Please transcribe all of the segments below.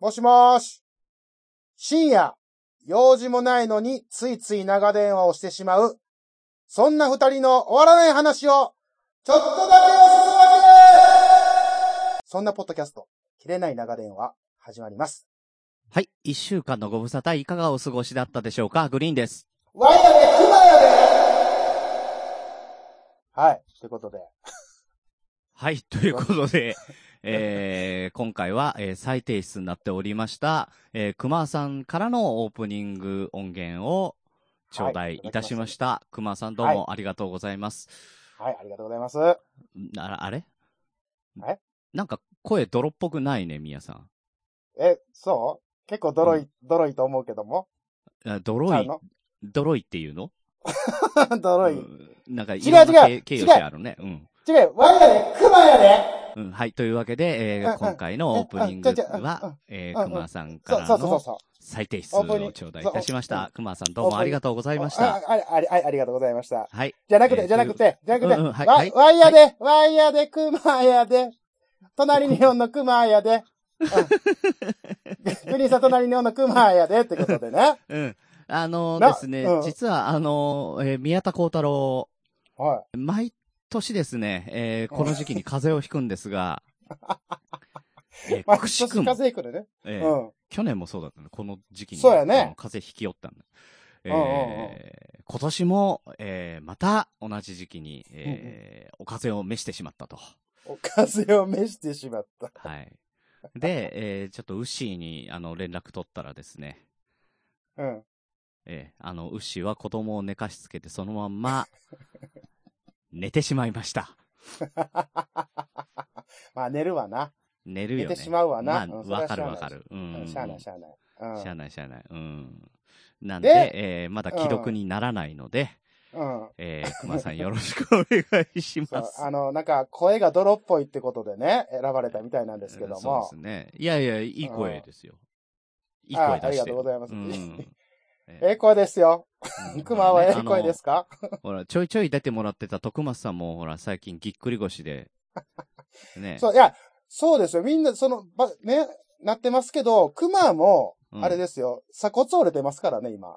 もしもーし。深夜、用事もないのについつい長電話をしてしまう。そんな二人の終わらない話を、ちょっとだけおすすめそんなポッドキャスト、切れない長電話、始まります。はい。一週間のご無沙汰いかがお過ごしだったでしょうか？グリーンです。ワイヤで、クマやではい。ということで。はい。ということで、えー、今回は、えー、再提出になっておりました、えー、熊さんからのオープニング音源を頂戴いたしました。熊さんどうもありがとうございます。はい、ありがとうございます。ああれ？え？なんか声泥っぽくないね、みやさん。え、そう？結構ドロい、ドロいと思うけども？あ泥い、泥いっていうの？ドロい。違うんなんか、違う違う形容詞あるね。うん。う、ワイヤで、クマやでうん、はい。というわけで、えー、今回のオープニングは、えー、熊さんからのそう。再提出を頂戴いたしました。熊さんどうもありがとうございました。ああああありがとうございました。はい。じゃなくて、えーじゃなくて、じゃなくて、うんうんはいワイヤで、ワイヤで、クマやで、隣におんのクマやで、うんグリーンさん隣におんのクマやでってことでね。うん。あのなですね、うん実は、あのえー宮田幸太郎、は毎年ですね、えーこの時期に風邪をひくんですが、えーくしくも、風邪ひくね。えーうん。去年もそうだったね、この時期に。そうやね風邪ひきよったんだ。えーうんうんうん今年も、えーまた同じ時期に、えーお風邪を召してしまったと。お風邪を召してしまった。はい。で、えーちょっとウッシーに、あの、連絡取ったらですね、うん。えーあの、ウッシーは子供を寝かしつけてそのまんま、寝てしまいました。まあ、寝るわな。寝るよね。寝てしまうわなまあ、わかるわかる。ううんん。しゃあない、しゃあない。うん。しゃあないしゃあない。うん。なんでで、えーまだ既読にならないので、うん。えー、熊さんよろしくお願いします。あの、なんか、声が泥っぽいってことでね、選ばれたみたいなんですけどもそうで。すね。いやいや、いい声ですよ。いいあ声出してる。ありがとうございますうんええ声ですよ。うん熊はええ声ですか？ほら、ちょいちょい出てもらってた徳松さんも、ほら、最近ぎっくり腰で、ね。そう、いや、そうですよ。みんな、その、ば、ね、なってますけど、熊も、うんあれですよ、鎖骨折れてますからね、今。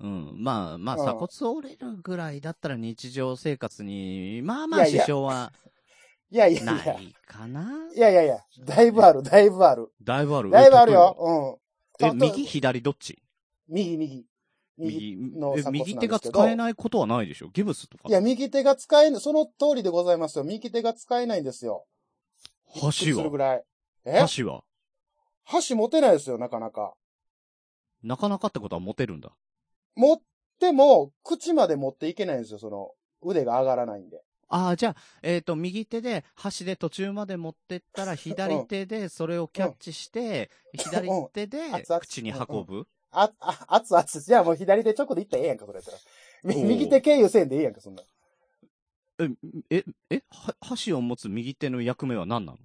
うん。まあ、まあ、うん鎖骨折れるぐらいだったら日常生活に、まあまあ支障はいやいやいや。ないかないやいやいや、だいぶある、だいぶある。だいぶある。だいぶあるよ。うん。え、と右左どっち？右、右。右右の、右手が使えないことはないでしょ？ギブスとか。いや、右手が使えない、その通りでございますよ。右手が使えないんですよ。箸は？するぐらい？え？箸は？箸持てないですよ、なかなか。なかなかってことは持てるんだ。持っても、口まで持っていけないんですよ、その、腕が上がらないんで。ああ、じゃあ、えっ、と、右手で箸で途中まで持ってったら、左手でそれをキャッチして、左手で口に運ぶ、あ、あ、熱々。じゃあもう左手直でいったらええやんか、それやったら。右手経由せんでええやんか、そんな。え、え、え、は箸を持つ右手の役目は何なの？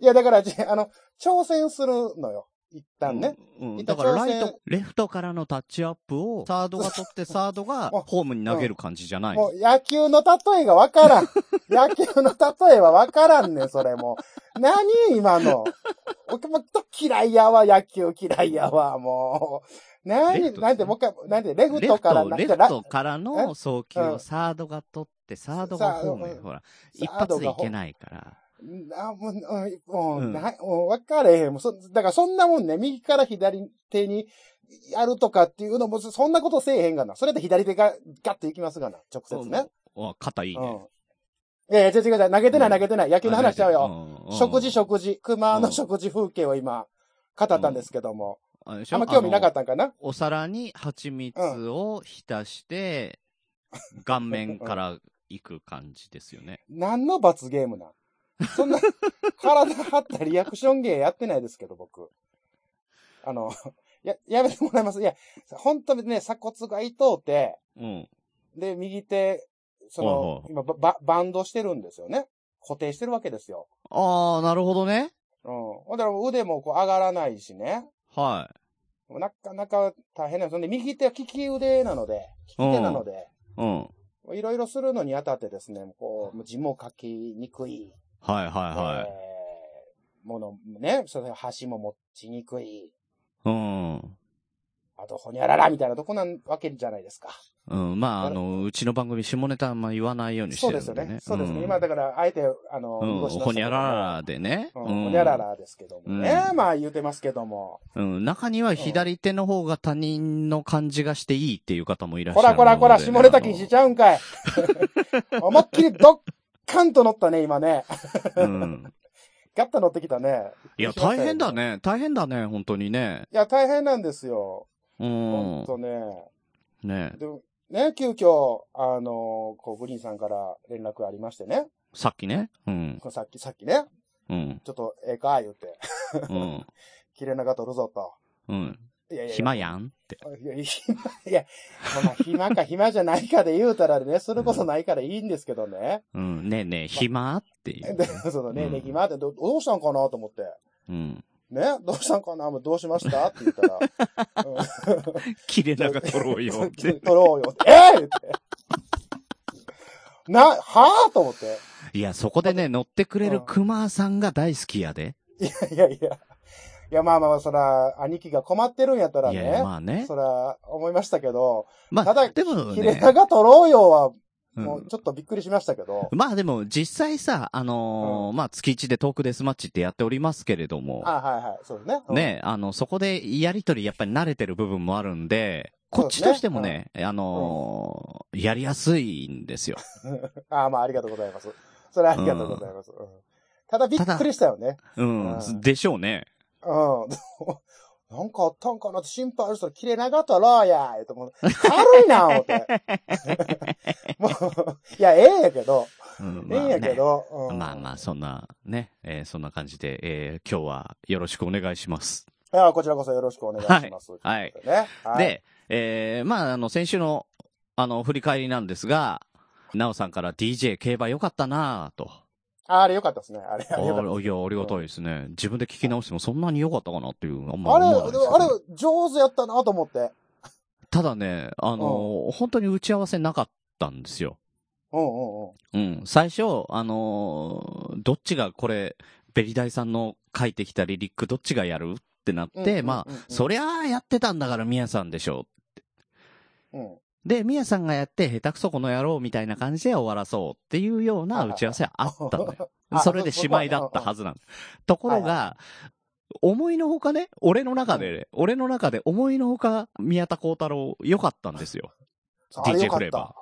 いや、だから、じあの、挑戦するのよ。一旦ね。うん。だからライト、レフトからのタッチアップを、サードが取って、サードが ホームに投げる感じじゃないのもう野球の例えがわからん。野球の例えはわからんねん、それもう。何今の？僕も嫌いやわ、野球嫌いやわ、もう。レ何なんで、もう一回、なんで、レフトからト、レフトからの送球うんをサードが取って、サードがホームへ。さほら、一発でいけないから。あ、もう、うんもう、うんな、もう分かれへん。もうそ、だからそんなもんね、右から左手にやるとかっていうのも、そんなことせえへんがな。それで左手がガッといきますがな、直接ね。お肩いいうん。ね。いやいや、違う違う違う、投げてないうん投げてない。野球の話しちゃうよ。よ食事食事。熊の食事風景を今、語ったんですけども。あんま興味なかあったんかな？のお皿に蜂蜜を浸して、顔面から行く感じですよね。何の罰ゲームなん？そんな、体張ったリアクション芸やってないですけど、僕。あの、や、やめてもらいます。いや、本当にね、鎖骨が痛うて、うん。で、右手、そはいはいの、今バ、ババンドしてるんですよね。固定してるわけですよ。ああ、なるほどね。うん。ほんだら腕もこう上がらないしね。はなかなか大変なんです。ほんで、右手は利き腕なので、利き手なので、い。うん。いろいろするのにあたってですね、こう、字も書きにくい。はいはいはい。えーものね、その箸も持ちにくい。うん。あと、ほにゃららみたいなとこなわけじゃないですか。うん。まあ、あの、うちの番組下ネタあんま言わないようにしてそうるんでね。ですよね。そうですね。ん今、だから、あえて、あの、うん。ほにゃららでね。うん、ほにゃららですけどもね。うんまあ言うてますけども。うん。中には左手の方が他人の感じがしていいっていう方もいらっしゃるこらこらこら、下ネタ禁止ちゃうんかい。思いっきりドッカンと乗ったね、今ね。うん。ガッと乗ってきたね。いや、大変だ。ね。大変だね、本当にね。いや、大変なんですよ。うほんん。とね。ねでもね、急遽、あの、こう、グリーンさんから連絡ありましてね。さっきね。うん。さっき、さっきね、うん。ちょっと、ええか、言うて。うん。綺麗なが取るぞと。うん。いやいや暇やんって。いや、暇、いや、まあ、暇か暇じゃないかで言うたらね、それこそないからいいんですけどね。うん。ねえねえ、暇っていうそのね、うんね、暇ってどどうしたんかなと思って。うん。ね、どうしたんかな？どうしました？って言ったら。切れ長取ろうよっ取て。ろうよって。ええ言って。な、はぁと思って。いや、そこでね、乗ってくれる熊さんが大好きやで。いやいやいや。いや、まあまあ、そら、兄貴が困ってるんやったらいやいや、ね。まあね。そら、思いましたけど、まあ、ただでも切れね、長取ろうよは、うんもうちょっとびっくりしましたけど。まあでも実際さ、あのーまあ月1でトークデスマッチってやっておりますけれども、あはいはい、そうですね。うん。ね、あの、そこでやりとりやっぱり慣れてる部分もあるんで、こっちとしてもね、あのーやりやすいんですよ。ああ、まあ、ありがとうございます。それはありがとうございます。うんただびっくりしたよね。うんう、んでしょうね。うん。なんかあったんかなって心配したら、切れ長取ろうや言うてもう軽いな思って。もう、いや、ええんやけど、うんええんやけど。うんまあまあ、そんな、ね、えーそんな感じで、えー今日はよろしくお願いします。いや、こちらこそよろしくお願いします。はいでね。はい、で、えーまあ、あの、先週の、あの、振り返りなんですが、なおさんから DJ 競馬良かったなぁと。ああれよかったですね。あれ、ああれよかったいや、ありがたいですね。自分で聞き直してもそんなに良かったかなっていう、あんまあれ、あれ、上手やったなと思って。ただね、あのー本当に打ち合わせなかったんですよ。うんうんうん。うん。最初、あのーどっちがこれ、ベリダイさんの書いてきたリリックどっちがやるってなって、うんうんうんうんまあ、そりゃあやってたんだからミヤさんでしょうん。で、ミヤさんがやって、下手くそこの野郎みたいな感じで終わらそうっていうような打ち合わせはあったのよ。あそれでしまいだったはずなの。ところはいが、思いのほかね、俺の中で、俺の中で思いのほか宮田幸太郎良かったんですよ。DJ フレーバ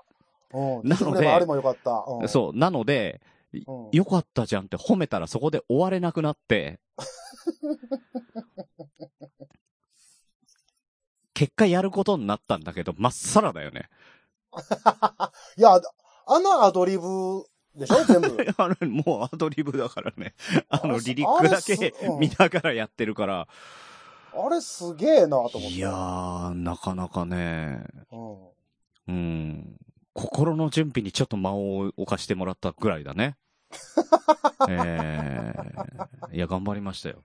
た。うん。なのであれもよかった。うん。そう。なので、うん。良かったじゃんって褒めたらそこで終われなくなって、結果やることになったんだけど、まっさらだよね。いや、あのアドリブでしょ全部。あれ、もうアドリブだからね。あの、リリックだけ見ながらやってるから。あれすげえなと思って。いやー、なかなかね、うん。うん。心の準備にちょっと間を置かしてもらったぐらいだね。ええいや、頑張りましたよ。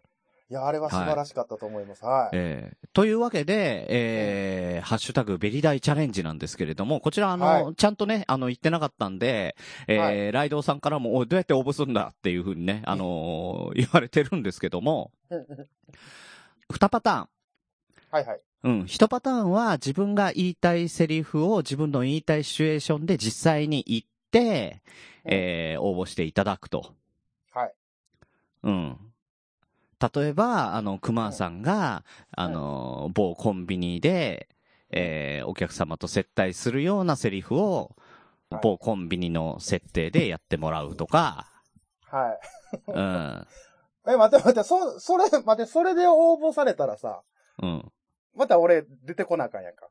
いや、あれは素晴らしかったと思います。はい。えーというわけで、えーハッシュタグベリダイチャレンジなんですけれども、こちらあの、はいちゃんとね、あの、言ってなかったんで、えーはライドウさんからも、おい、どうやって応募するんだっていうふうにね、あのー 言われてるんですけども、二パターン。はいはい。うん。一パターンは自分が言いたいセリフを自分の言いたいシチュエーションで実際に言って、えー応募していただくと。はい。うん。例えば、あの、熊さんが、あの、某コンビニで、えーお客様と接待するようなセリフを、はい某コンビニの設定でやってもらうとか、はい。うん。え、待って待って、そ、それ、待って、それで応募されたらさ、うん。また俺出てこなあかんやんか。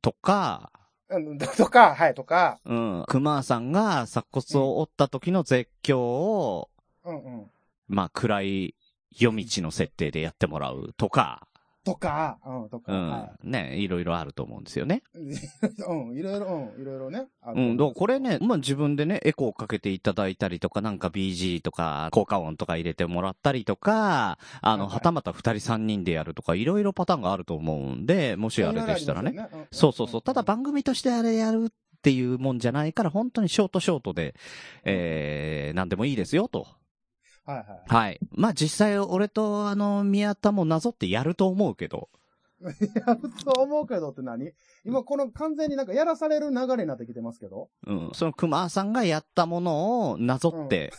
とか、うん、とか、はい、とか、うん。熊さんが鎖骨を折った時の絶叫を、うんうん。まあ、暗い夜道の設定でやってもらうとか、とか、うん、とか、うんは。ね、いろいろあると思うんですよね。い。うん、いろいろ、うん、いろいろね。うん、思だからこれね、まあ自分でね、エコーかけていただいたりとか、なんか BG とか、効果音とか入れてもらったりとか、あの、はたまた二人三人でやるとか、いろいろパターンがあると思うんで、もしあれでしたらね。いろいろありますよね。そうそうそう。ただば、番組としてあれやるっていうもんじゃないから、本当にショートショートで、えー、なんでもいいですよ、と。はいはい。はい。まあ実際俺とあの、宮田もなぞってやると思うけど。やると思うけどって何？今この完全になんかやらされる流れになってきてますけど。うん。その熊さんがやったものをなぞって、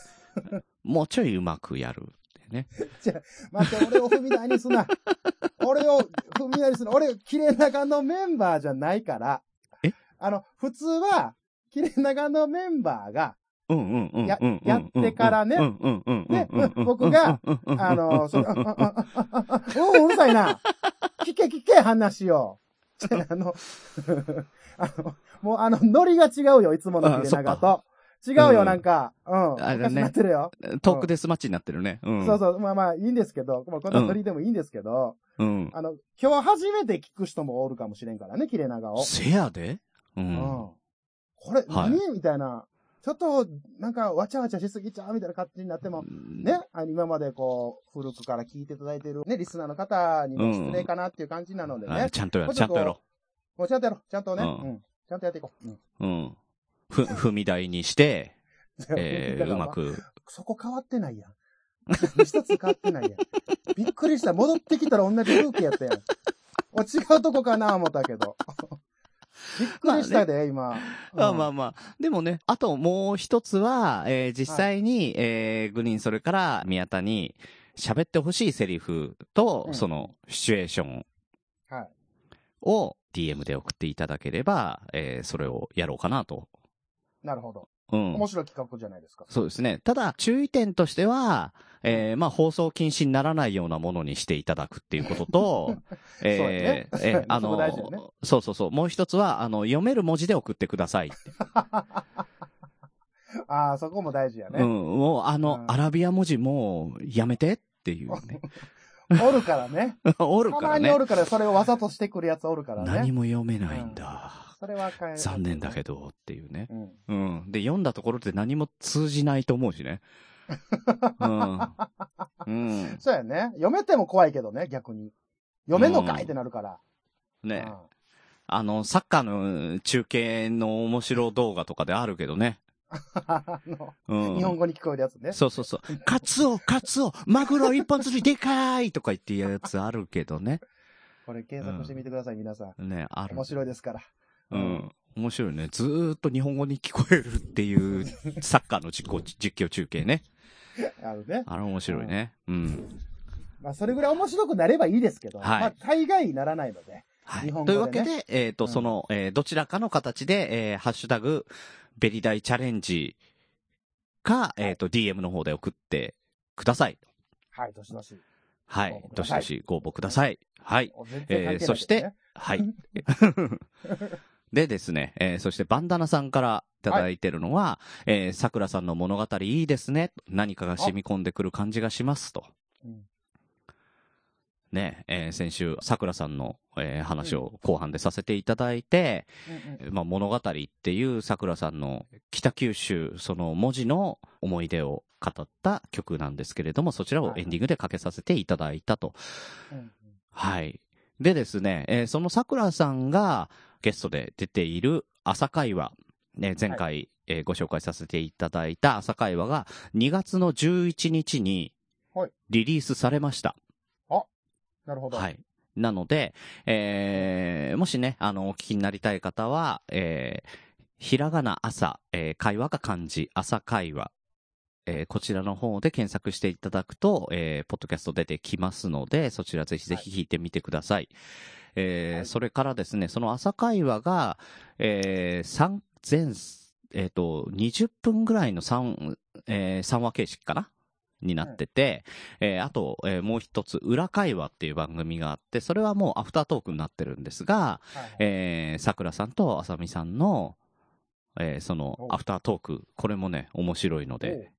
もうちょいうまくやるってね。待って、俺を踏み台にすな。俺を踏み台にすな。俺、キレナガのメンバーじゃないから。え？あの、普通は、キレナガのメンバーが、うんうんうん。やうんやってからねうんうんうん。ね僕が、あの、その、あああああう、うるさいな。聞け聞け、話を。あの、もうあの、ノリが違うよ、いつものキレナガと。違うよ、なんか。うん。あれねなってるよ。トークデスマッチになってるね。うん。そうそう。まあまあ、いいんですけど、まあ、こんなノリでもいいんですけど、うん。あの、今日初めて聞く人もおるかもしれんからね、キレナガを。せやでう。ん。これ、何みたいな。ちょっと、なんか、わちゃわちゃしすぎちゃうみたいな感じになっても、ね、あの今までこう、古くから聞いていただいてるね、リスナーの方にも失礼かなっていう感じなのでね。あちゃんとやろう、ちゃんとやろもうちゃんとやろう。ちゃんとね。ううんん。ちゃんとやっていこう。うん。ふ、踏み台にして、えー、うまく。そこ変わってないやん。一つ変わってないやん。びっくりした。戻ってきたら同じ風景やったやん。お違うとこかな思ったけど。びっくりしたで、今。まあまあうんまあ。でもね、あともう一つは、えー実際に、えーグリーンそれから宮田に喋ってほしいセリフと、うんそのシチュエーションはい。を DM で送っていただければ、えーそれをやろうかなと。なるほど。うん面。白い企画じゃないですか。そうですね。ただ、注意点としては、えーまあ、放送禁止にならないようなものにしていただくっていうことと、えーねえー あの大事よねそうそうそう。もう一つは、あの、読める文字で送ってください。ああ、そこも大事やね。うん。もう、あの、うんアラビア文字もうやめてっていうね。おるからね。おるからねたまにお。るから、それをわざとしてくるやつおるからね。何も読めないんだ。それは残念だけど。どっていうね。うん。うん。で、読んだところで何も通じないと思うしね。うん。うん。そうやね。読めても怖いけどね、逆に。読めんのかいってなるから。ね。うんあの、サッカーの中継の面白動画とかであるけどね。あのうん。日本語に聞こえるやつね。そうそうそう。カツオ、カツオ、マグロ一本釣りでかいとか言って言うやつあるけどね。これ検索してみてください、皆さん。ね、ある。面白いですから。うん。面白いね。ずーっと日本語に聞こえるっていうサッカーの実行実況中継ね。あるね。あれ面白いね。うん。まあ、それぐらい面白くなればいいですけど、はいまあ、大概ならないので。はい。日本というわけで、えっ、と、うんその、えーどちらかの形で、えーハッシュタグ、ベリダイチャレンジか、えっ、と、DM の方で送ってください。はい、どしどし。はいどしどしご応募ください。はい。えーそして、はい。でですね、えーそしてバンダナさんからいただいてるのは、えー桜さんの物語いいですね。何かが染み込んでくる感じがしますと。うんね、えー先週、桜さんの、えー話を後半でさせていただいて、うんうんまあ、物語っていう桜さんの北九州、その文字の思い出を語った曲なんですけれども、そちらをエンディングでかけさせていただいたと。うんうんはい。でですね、えーその桜さんがゲストで出ている朝会話、ね、前回、えーご紹介させていただいた朝会話が2月の11日にはいリリースされました。なるほど。はい。なので、えーもしね、あの、お聞きになりたい方は、えーひらがな朝、えー会話が漢字、朝会話、えーこちらの方で検索していただくと、えーポッドキャスト出てきますので、そちらぜひぜひ聞いてみてください。えーはい。それからですね、その朝会話が、えー、三全、えっ、と、20分ぐらいの3、えー、3話形式かな？になってて、えーあと、えーもう一つ、裏会話っていう番組があって、それはもうアフタートークになってるんですが、はいはい。えー、桜さんとあさみさんの、えーそのお。アフタートーク、これもね、面白いので、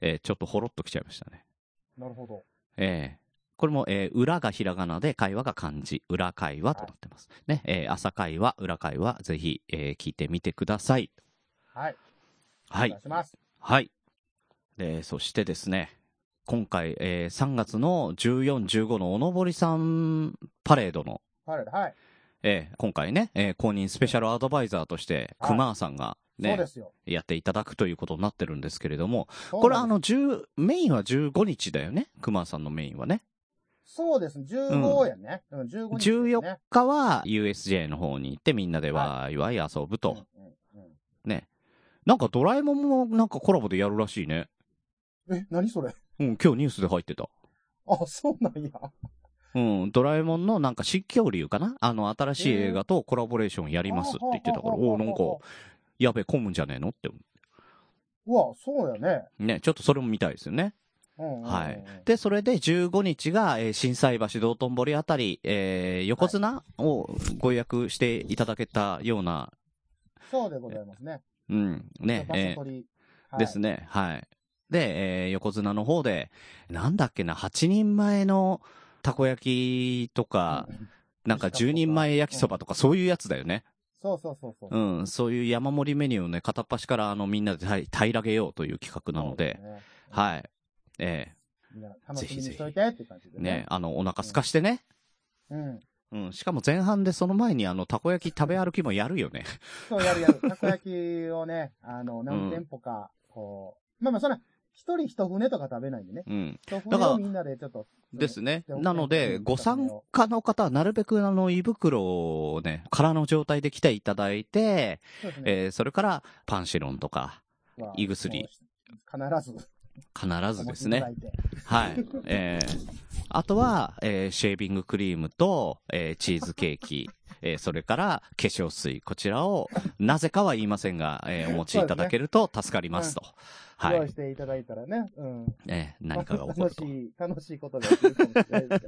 えーちょっとほろっときちゃいましたね。なるほど。えーこれも、えー裏がひらがなで、会話が漢字、裏会話となってます。ね、えー朝会話、裏会話、ぜひ、えー聞いてみてください。はい。はい。はい。で、そしてですね、今回、えー3月の14、15のおのぼりさんパレードの、はい。はい。えー今回ね、えー公認スペシャルアドバイザーとして、はい熊さんがねそうで、すよ。やっていただくということになってるんですけれども、これあの、10、メインは15日だよね？熊さんのメインはね。そうですね。15やね。うん、15日ですね。14日は USJ の方に行ってみんなでわーいわい遊ぶと。うんうんうんね。なんかドラえもんもなんかコラボでやるらしいね。え、何それ？うん、今日ニュースで入ってた。あ、そうなんや。うん、ドラえもんのなんか実況流かな？あの、新しい映画とコラボレーションやりますって言ってたから、おおなんか、やべえ、混むんじゃねえの？って。うわ、そうやね。ね、ちょっとそれも見たいですよね。うんうんうんうんはい。で、それで15日が、えー、震災橋道頓堀あたり、えー、横綱をご予約していただけたような、そうでございますね。うん、ね、えー。はいです。ね、はい。で、えー、横綱の方で、なんだっけな、8人前のたこ焼きとか、なんか10人前焼きそばとか、そういうやつだよね。そうそうそうそう。うん、そういう山盛りメニューをね、片っ端からあのみんなで平平らげようという企画なので、そうすね。はい。えみんな楽しみにしといてって感じでえね。ね、あの、お腹すかしてね。うん。うん、しかも前半でその前にあの、たこ焼き食べ歩きもやるよね。そう、やるやる。たこ焼きをね、あの、何店舗か、こう、まあまあ、それは、一人一船とか食べないんでね。うん。一だからみんなでちょっと。ですね。でなので、うんご参加の方はなるべくあの、胃袋をね、空の状態で来ていただいて、そね。えー、それから、パンシロンとか、まあ胃薬。必ず。必ずですね。はい。えー、あとは、えー、シェービングクリームと、えー、チーズケーキ、えー、それから化粧水、こちらを、なぜかは言いませんが、えー、お持ちいただけると助かりますと。はい。用意していただいたらね。うん。えー、何かが起こると。楽しい、楽しいことが起きるかもしれない。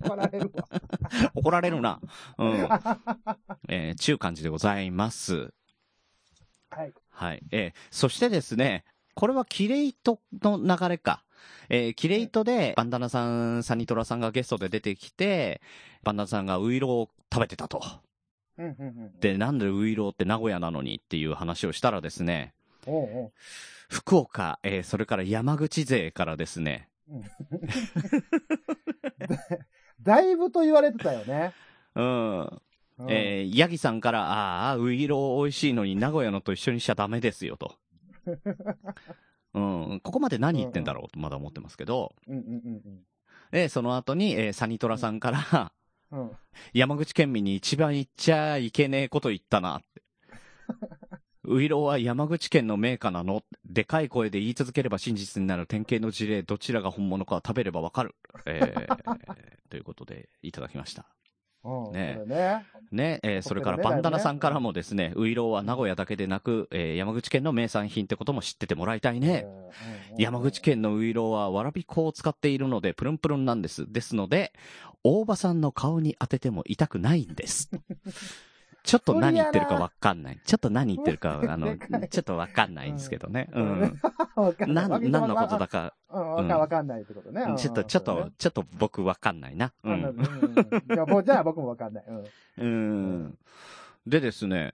怒られるわ。怒られるな。うん。えー、ちゅう感じでございます。はい。はい。えー、そしてですね、これはキレイトの流れか。えー、キレイトで、バンダナさん、サニトラさんがゲストで出てきて、バンダナさんがウイローを食べてたと。で、なんでウイローって名古屋なのにっていう話をしたらですね、おうおう福岡、えー、それから山口勢からですね、だいぶと言われてたよね。うん、うんえー、ヤギさんから、ああ、ウイロー美味しいのに名古屋のと一緒にしちゃダメですよと。うん、ここまで何言ってんだろうとまだ思ってますけど、うんうんうんで、その後に、えーサニトラさんから、うん。うん。山口県民に一番言っちゃいけねえこと言ったなって。ウイローは山口県の名家なの？でかい声で言い続ければ真実になる典型の事例、どちらが本物かは食べればわかる。えー ということで、いただきました。うん。ねそれね。ね、えーそれからバンダナさんからもですね、ウイローは名古屋だけでなく、えー山口県の名産品ってことも知っててもらいたいね。山口県のウイローはわらび粉を使っているのでプルンプルンなんです。ですので、大場さんの顔に当てても痛くないんです。ちょっと何言ってるかわかんない。ちょっと何言ってるか、あの、ちょっとわかんないんですけどね。うん。な。何のことだか、うん、わかんないってことね。うんちょっと、ちょっと、、ちょっと僕わかんないな。ううん。じゃあ僕もわかんない。うん。でですね。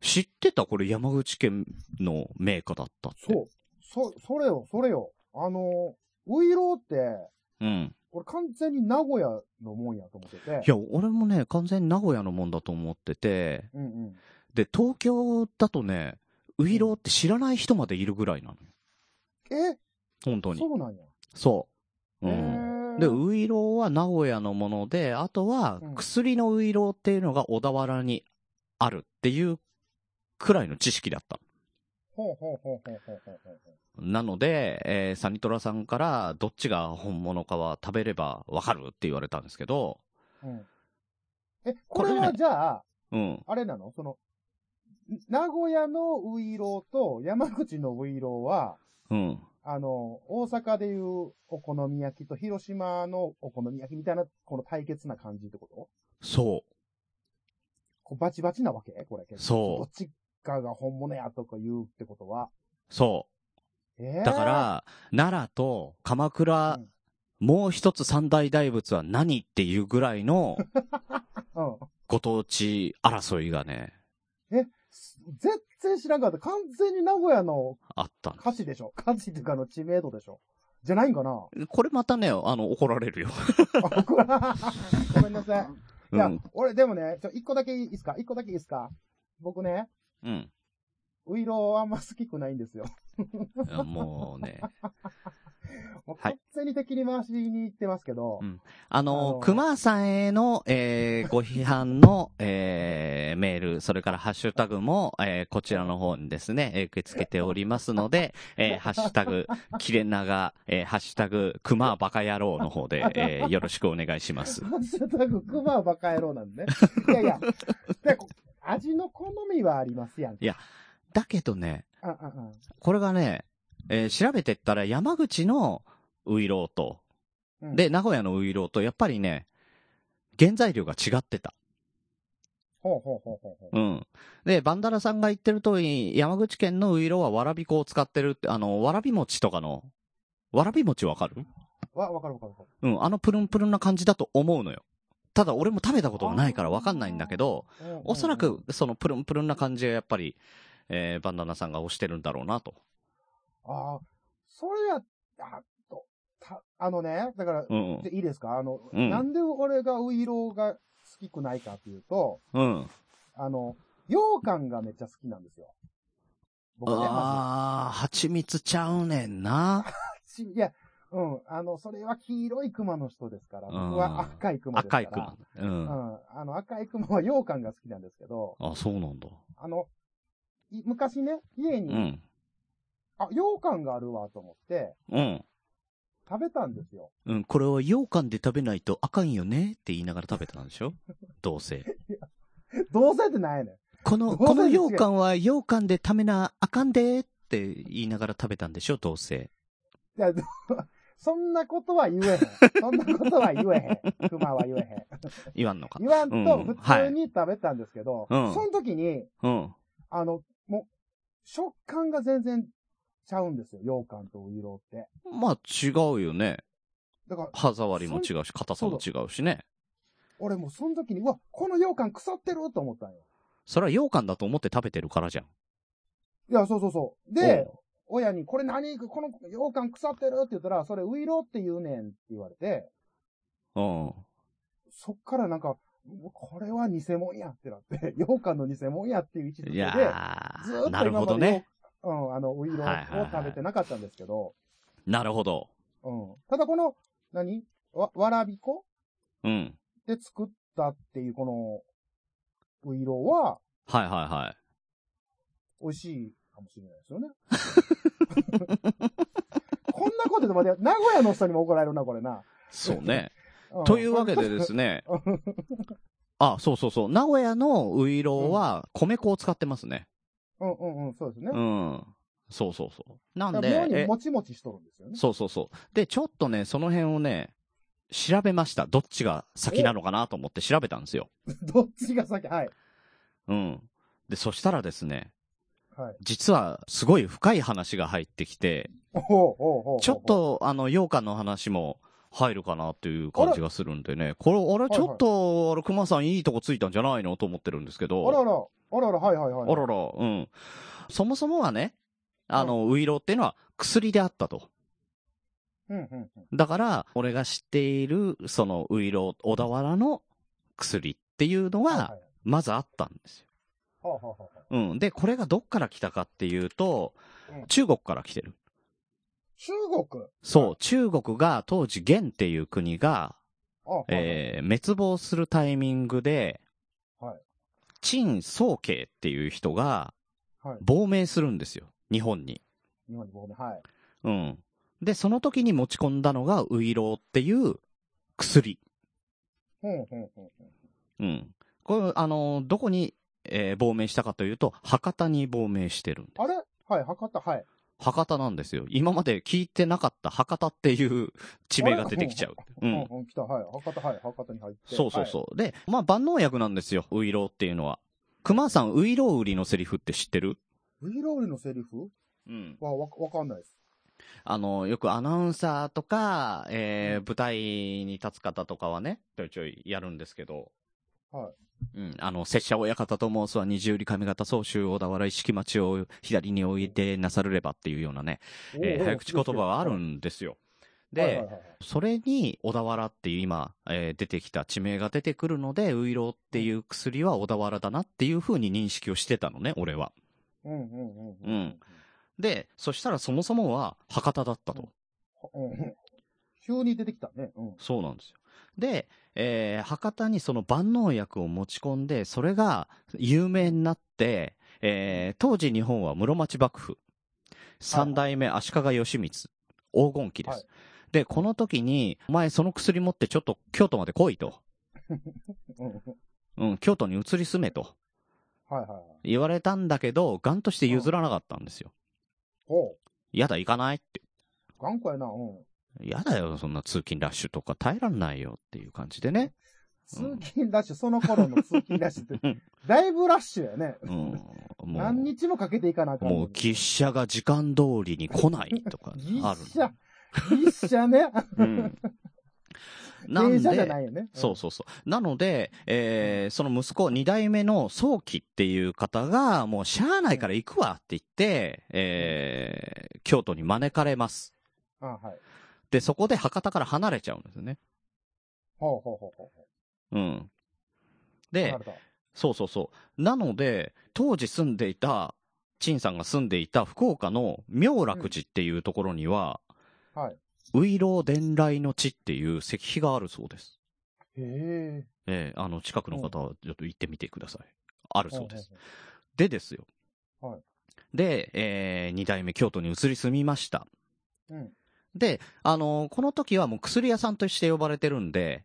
知ってたこれ山口県のメーカーだったって。そう。そ、それよ、それよ。あの、ウイローって、うん。俺完全に名古屋のもんやと思ってて。いや、俺もね、完全に名古屋のもんだと思ってて、うんうん。で、東京だとね、ウイローって知らない人までいるぐらいなのよ。え？本当に。そうなんや。そう。うへん。ーで、ウイローは名古屋のもので、あとはうん薬のウイローっていうのが小田原にあるっていうくらいの知識だった。ほなので、えーサニトラさんからどっちが本物かは食べればわかるって言われたんですけど、うん。え、ここれはじゃあ、うん。あれなの？その、名古屋のウイローと山口のウイローは、うん。あの、大阪でいうお好み焼きと広島のお好み焼きみたいな、この対決な感じってこと？そこうバチバチなわけ？これ結構。そうどっちかが本物やとか言うってことは。う。そえー？う。だか、ら、奈良と鎌倉、うんもう一つ三大大仏は何っていうぐらいの うん。ご当地争いがね、え、す全然知らんかった。完全に名古屋のあったんで価値でしょ？価値っていうかあの知名度でしょ？じゃないんかな？す。これまたね、あの、怒られるよ。ごめんなさい。いうやん。、俺でもね、ちょ、一個だけいいですか？一個だけいいですか？僕ね、うん。ウイローあんま好きくないんですよ。もうね。もうはい完全に敵に回しに行ってますけど、うんあのあの、熊さんへの、えーご批判の、えーメール、それからハッシュタグも、えーこちらの方にですね、えー受け付けておりますので、えーハッシュタグ、キレナガ、えーハッシュタグ、熊バカ野郎の方で、えーよろしくお願いします。ハッシュタグ、クマはバカ野郎なんでね。いやいや、味の好みはありますやん。いやだけどね、これがね、えー調べてったら山口のウイローと、うんで、名古屋のウイローと、やっぱりね、原材料が違ってた。ほうほうほうほうほう。うん。で、バンダラさんが言ってる通り、山口県のウイローはわらび粉を使ってるって、あの、わらび餅とかの、わらび餅わかる？わ、わかるわかるわかる。うん、あのプルンプルンな感じだと思うのよ。ただ俺も食べたことがないからわかんないんだけど、うんうんうんおそらくそのプルンプルンな感じがやっぱり、えーバンダナさんが推してるんだろうなと。ああ、それや、あと、た、あのね、だから、うん。でいいですか？あの、うんなんで俺がウイローが好きくないかっていうと、うん。あの、羊羹がめっちゃ好きなんですよ。僕ね、まあー、蜂蜜ちゃうねんな。ず。いや、うん、あの、それは黄色い熊の人ですから、うん僕は赤い熊ですから。赤い熊。う。うんん。あの、赤い熊は羊羹が好きなんですけど、あ、そうなんだ。あの、い昔ね、家に、うん。あ、羊羹があるわと思って、うん。食べたんですよ。うん、これは羊羹で食べないとあかんよねって言いながら食べたんでしょ？どうせ。どうせってないねん。この、この羊羹は羊羹で食べなあかんでって言いながら食べたんでしょ？どうせ。いや、どそんなことは言えへん。そんなことは言えへん。熊は言えへん。言わんのか。言わんとうん普通に食べたんですけど、はいうんその時に、うん。あの、もう、食感が全然ちゃうんですよ。羊羹とウイローって。まあ違うよね。だから、歯触りも違うし、硬さも違うしね。俺もうその時に、うわ、この羊羹腐ってると思ったんよ。それは羊羹だと思って食べてるからじゃん。いや、そうそうそう。で、親に、これ何？この羊羹腐ってる？って言ったら、それウイローって言うねんって言われて、うん。そっからなんか、これは偽物やってなって、羊羹の偽物やっていう位置づけで、ずーっとなるほどね。うん、あの、ウイロを食べてなかったんですけど、なるほど。うん。ただこの、何？わ、わらび粉？うん。で作ったっていうこの、ウイローは、はいはいはい。美味しいかもしれないですよね。こんなことでも、名古屋の人にも怒られるな、これな。そうね。うんというわけでですね。あ、そうそうそう。名古屋のウイローは米粉を使ってますね。うんうんうん、そうですね。うん。そうそうそう。なんで、もちもちしとるんですよね。そうそうそう。で、ちょっとね、その辺をね、調べました。どっちが先なのかなと思って調べたんですよ。どっちが先？はい。うん。で、そしたらですね、はい。実はすごい深い話が入ってきて、ちょっ、とあの、羊羹の話も入るかなっていう感じがするんでね。これ、あれ、ちょっと、あれ、熊さんいいとこついたんじゃないの？と思ってるんですけど。あらら、あらら、はいはいはい。あらら、うん。そもそもはね、あの、ウイローっていうのは薬であったと。だから、俺が知っている、その、ウイロー、小田原の薬っていうのが、まずあったんですよ。うん。で、これがどっから来たかっていうとうん、中国から来てる。中国？そう、中国が当時、元っていう国が、えー滅亡するタイミングで、はい陳宗慶っていう人がはい。亡命するんですよ。日本に。日本に亡命、はい。うん。で、その時に持ち込んだのがウイローっていう薬。うんうんうんうん。うん。これ、あの、どこに、えー亡命したかというと、博多に亡命してるんです。あれ？はい、博多、はい。博多なんですよ。今まで聞いてなかった博多っていう地名が出てきちゃう。ううんん。うん、来た、はい。博多、はい。博多に入って。そうそうそう。で、まあ万能薬なんですよ、ウイローっていうのは。熊さん、ウイロー売りのセリフって知ってる？はい。ウイロールのセリフ？うん。は、わ、わかんないです。あの、よくアナウンサーとか、えー、舞台に立つ方とかはね、ちょいちょいやるんですけど、はい。うん、あの、拙者親方と申すは二十里上方総州小田原意識町を左に置いてなさるればっていうようなね、えー早口言葉があるんですよ。で、はいはいはいはいそれに小田原っていう今、えー出てきた地名が出てくるので、ウイローっていう薬は小田原だなっていう風に認識をしてたのね、俺は。うんうんうん。うんで、そしたらそもそもは博多だったと。うんうん。急に出てきたね。うん。そうなんですよ。で、えー博多にその万能薬を持ち込んで、それが有名になって、えー当時日本は室町幕府、三代目足利義満、黄金期です。はいで、この時に、お前その薬持ってちょっと京都まで来いと。うん。うん、京都に移り住めとはいはいはい。言われたんだけど、ガンとして譲らなかったんですよ。おう。やだ、行かないって。頑固やな。うん。やだよ、そんな通勤ラッシュとか耐えらんないよっていう感じでね。通勤ラッシュ、その頃の通勤ラッシュってうん、だいぶラッシュやね。うん。も何う、日もかけていかなあかん。もう、喫車が時間通りに来ないとかあるぎっ。しゃ。ぎっしゃね。うん。なんで、いよね。そうそうそう。なので、えーその息子、二代目の早期っていう方が、もうしゃあないから行くわって言って、えー京都に招かれます。うん。あはい。で、そこで博多から離れちゃうんですよね。ほうほうほうほう。うん。でそうそうそう。なので、当時住んでいた、陳さんが住んでいた福岡の妙楽寺っていうところには、はい。ういろう伝来の地っていう石碑があるそうです。へえ。えーあの、近くの方はちょっと行ってみてください。あるそうです。ほでですよ。はいで、えー二代目京都に移り住みました。うん。で、あのーこの時はもう薬屋さんとして呼ばれてるんで、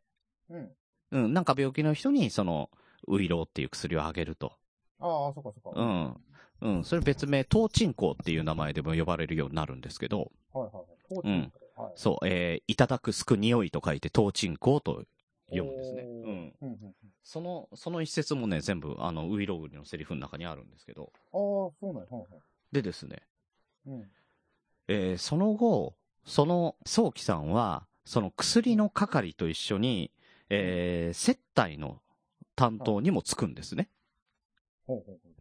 うん。うん、なんか病気の人に、その、ウイローっていう薬をあげると。ああ、そっかそっか。はいうん。うん、それ別名、東鎮香っていう名前でも呼ばれるようになるんですけど、はいはい。当時はい。そう、えーいただくすく匂いと書いて、東鎮香と読むんですね。うん。うんうんうん。その、その一節もね、全部、あの、ウイロウリのセリフの中にあるんですけど、ああ、そうなんや。はいはい。でですね、うん。えーその後、その、早期さんは、その薬の係と一緒に、えー接待の担当にもつくんですね。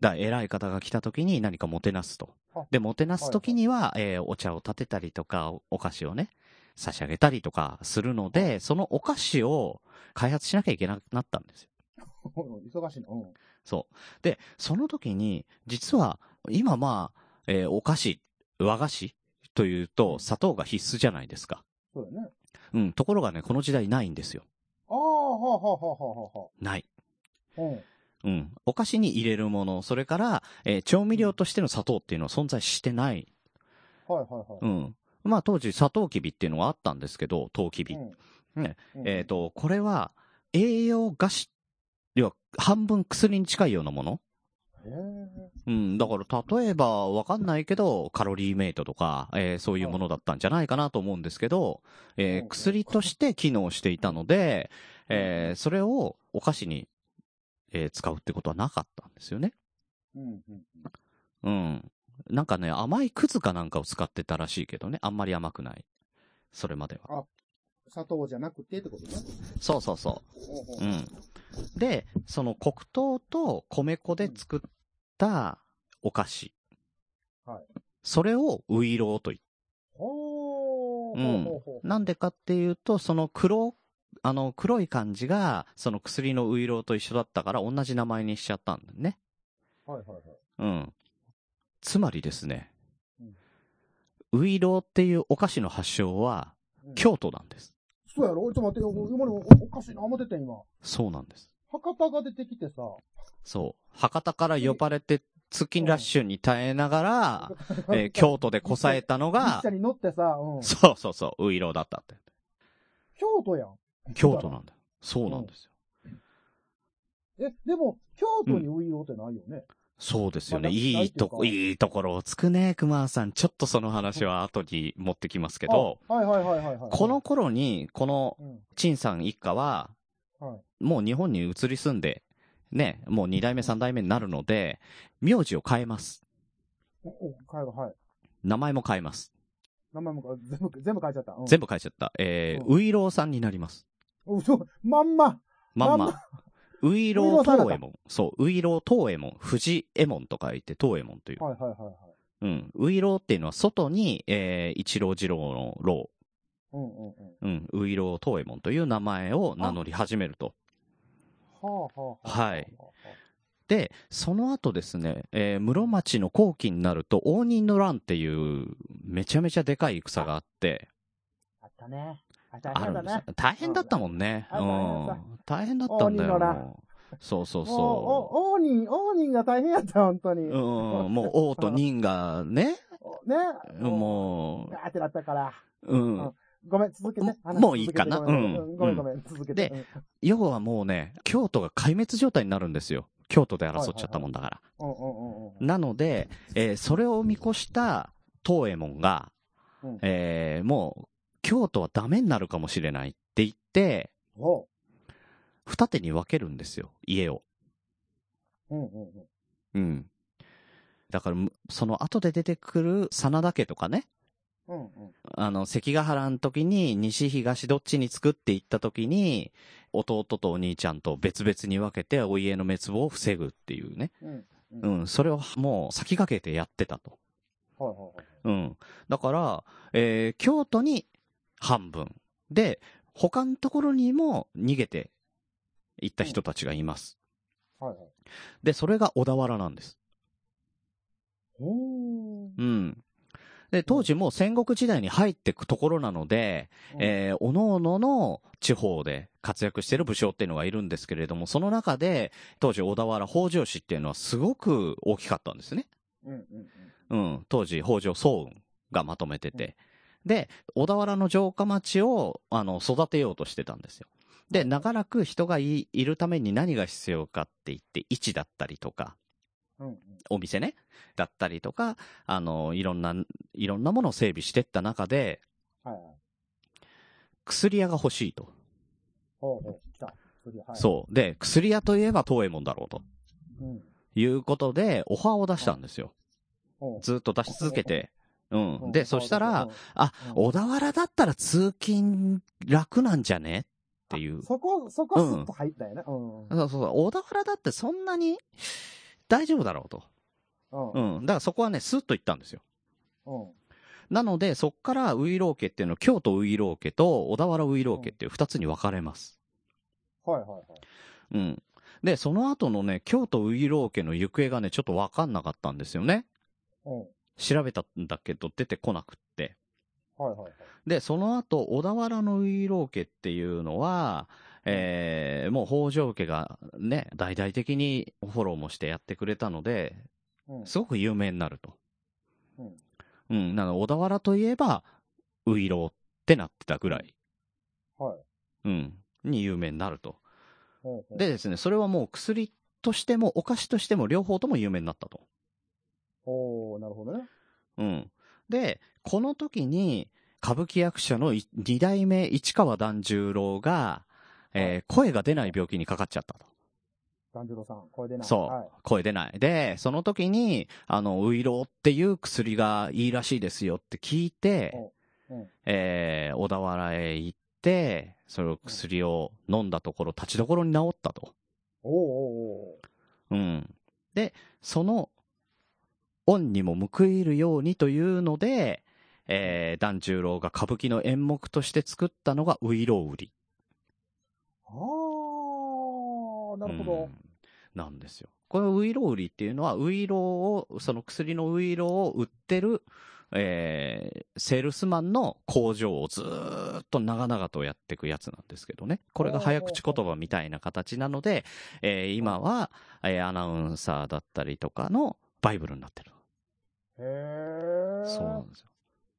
だ偉い方が来た時に何かもてなすとあ。で、もてなす時には、えーお茶を立てたりとか、おお菓子をね、差し上げたりとかするので、そのお菓子を開発しなきゃいけなくなったんですよ。忙しいな。うん。そう。で、その時に、実は、今まあ、えーお菓子、和菓子というと、砂糖が必須じゃないですか。そうだね。うん。ところがね、この時代ないんですよ。ああ、はあはあはあはあはない。あ。うん。うん。お菓子に入れるもの、それから、えー調味料としての砂糖っていうのは存在してない。はいはいはい。うん。まあ当時、砂糖きびっていうのはあったんですけど、糖きび。うんねうんえっ、と、これは、栄養菓子、要は、半分薬に近いようなもの。うん、だから例えばわかんないけど、カロリーメイトとか、えーそういうものだったんじゃないかなと思うんですけど、えーうん薬として機能していたので、えーそれをお菓子に、えー使うってことはなかったんですよね。うん。なんかね、甘いくずかなんかを使ってたらしいけどね、あんまり甘くない。それまでは。砂糖じゃなくてってことね。そうそうそう。うん。で、その黒糖と米粉で作ったお菓子。はい。それをウイローと言っう。うんなんでかっていうと、その黒、あの、黒い感じが、その薬のウイローと一緒だったから同じ名前にしちゃったんだよね。はいはいはい。うん。つまりですねうん、ウイローっていうお菓子の発祥は、うん京都なんです。そうやろ？ちょっと待ってよ。今のおおかしいな。思ってた今。そうなんです。博多が出てきてさ。そう。博多から呼ばれて、通勤ラッシュに耐えながら、えー京都でこさえたの列が車、に乗ってさ、うん。そうそうそう、ウイローだったって。京都やん。京都なんだよ。そうなんですよ。え、でも、京都にウイローってないよね。そうですよね。まあいいとこ、ないいいところをつくね、熊さん。ちょっとその話は後に持ってきますけど、あはいはいはいはいはい。この、頃に、この、うん。陳さん一家は、はい。もう日本に移り住んで、ね、もう二代目三代目になるので、名字を変えます。お、お、変える、はい。名前も変えます。名前も全部、全部変えちゃった。うん、全部変えちゃった。えー、うウイローさんになります。部。そう、まんま。まんままんま。ウイローウイローさんだった東右衛門。そう、ウイロー東右衛門。藤右衛門と書いて東右衛門という。はいはいはいはい。うん。ウイローっていうのは外に、えー、一郎二郎の郎。うんうんうん。うん。ウイロー東右衛門という名前を名乗り始めると。はあはあはあ。はい。で、その後ですね、えー室町の後期になると、応仁の乱っていう、めちゃめちゃでかい戦があって、あったね。あ大変だね。大変だったもんね。ううんん。大変だったんだよ。そうそうそお、王人、王人が大変やった、本当に。う。うん。もう王と仁がね、ね。もガーってなったから。う、うん。ごめん、続けて。もういいかな？うんごめん、ごめん、続けて。でうん要はもうね、京都が壊滅状態になるんですよ。京都で争っちゃったもんだから。なので、えーそれを見越した東右衛門が、うんえーもう、京都はダメになるかもしれないって言って、二手に分けるんですよ、家を。うんうんうん。うん。だから、むその後で出てくる真田家とかね、うんうん。あの、関ヶ原の時に西東どっちに作っていった時に、弟とお兄ちゃんと別々に分けてお家の滅亡を防ぐっていうね。うん。う。うんん、それをもう先駆けてやってたと。はいはいはい。うん。だから、えー京都に半分。で、他のところにも逃げて行った人たちがいます。はいはい。で、それが小田原なんです。うん。で、当時もう戦国時代に入ってくところなので、えー、おののの地方で活躍してる武将っていうのがいるんですけれども、その中で、当時小田原北条氏っていうのはすごく大きかったんですね。うんうんうん。うん、当時北条早雲がまとめてて。で、小田原の城下町を、あの、育てようとしてたんですよ。で、長らく人がいいるために何が必要かって言って、位置だったりとか、うんうん。お店ね、だったりとか、あの、いろんな、いろんなものを整備してった中で、はいはい。薬屋が欲しいと。ほうほう。そう。で、薬屋といえば東右衛門だろうと。う。うん。いうことで、オファーを出したんですよ。ずっと出し続けて。う。うんで、そしたら、、あ、うん小田原だったら通勤楽なんじゃねっていう。そこ、そこスッと入ったよね。うん。うん。そうそう。小田原だってそんなに大丈夫だろうと。うん。うん。だからそこはね、スッと言ったんですよ。うん。なので、そっからウイロー家っていうのは、京都ウイロー家と小田原ウイロー家っていう二つに分かれます。はいはいはい。うん。で、その後のね、京都ウイロー家の行方がね、ちょっと分かんなかったんですよね。うん。調べたんだけど出てこなくって。はいはいはい。で、その後、小田原のウイロー家っていうのは、えー、もう北条家がね、大々的にフォローもしてやってくれたので、うん。すごく有名になると。うん。うん、なので小田原といえば、ウイローってなってたぐらい、はい。うん、に有名になると。でですね、それはもう薬としてもお菓子としても両方とも有名になったと。おー、なるほどね。うん。で、この時に、歌舞伎役者のい二代目市川團十郎が、えー声が出ない病気にかかっちゃったと。團十郎さん、これでな。そう、はい。声出ない。で、その時に、あの、ウイローっていう薬がいいらしいですよって聞いて、うん。えー小田原へ行って、その薬を飲んだところ、立ちどころに治ったと。おーおーおうん。で、その、恩にも報いるようにというので、えー、團十郎が歌舞伎の演目として作ったのが、ウイロウリ。ー。あー、なるほど。うんなんですよ。このウイロウリっていうのは、ウイローを、その薬のウイローを売ってる、えー、セールスマンの工場をずーっと長々とやっていくやつなんですけどね。これが早口言葉みたいな形なので、えー今は、えーアナウンサーだったりとかのバイブルになってる。へー。そうなんですよ。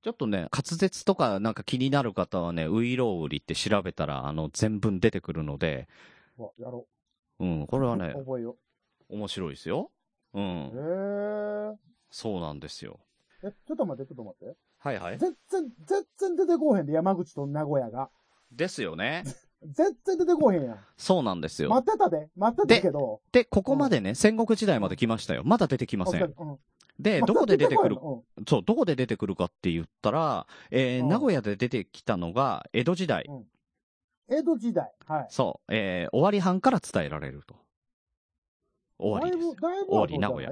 ちょっとね、滑舌とかなんか気になる方はね、ウイロウリって調べたら、あの、全文出てくるので、うわやろうん、こう。れはね、覚えよ面白いですよ。うう。んへ。ー。そうなんですよ。え、ちょっと待って、ちょっと待って。はいはい。全然、全然出てこうへんで、山口と名古屋が。ですよね。全然出てこうへんやん。そうなんですよ。待ってたで、待ってたけど。で、ここまでね、戦国時代まで来ましたよ。まだ出てきません。うん。で、まどこで出てくる、こそう、どこで出てくるかって言ったら、えーうん名古屋で出てきたのが、江戸時代。うん江戸時代。はい。そう、えー、尾張藩から伝えられると。尾張です尾張名古屋。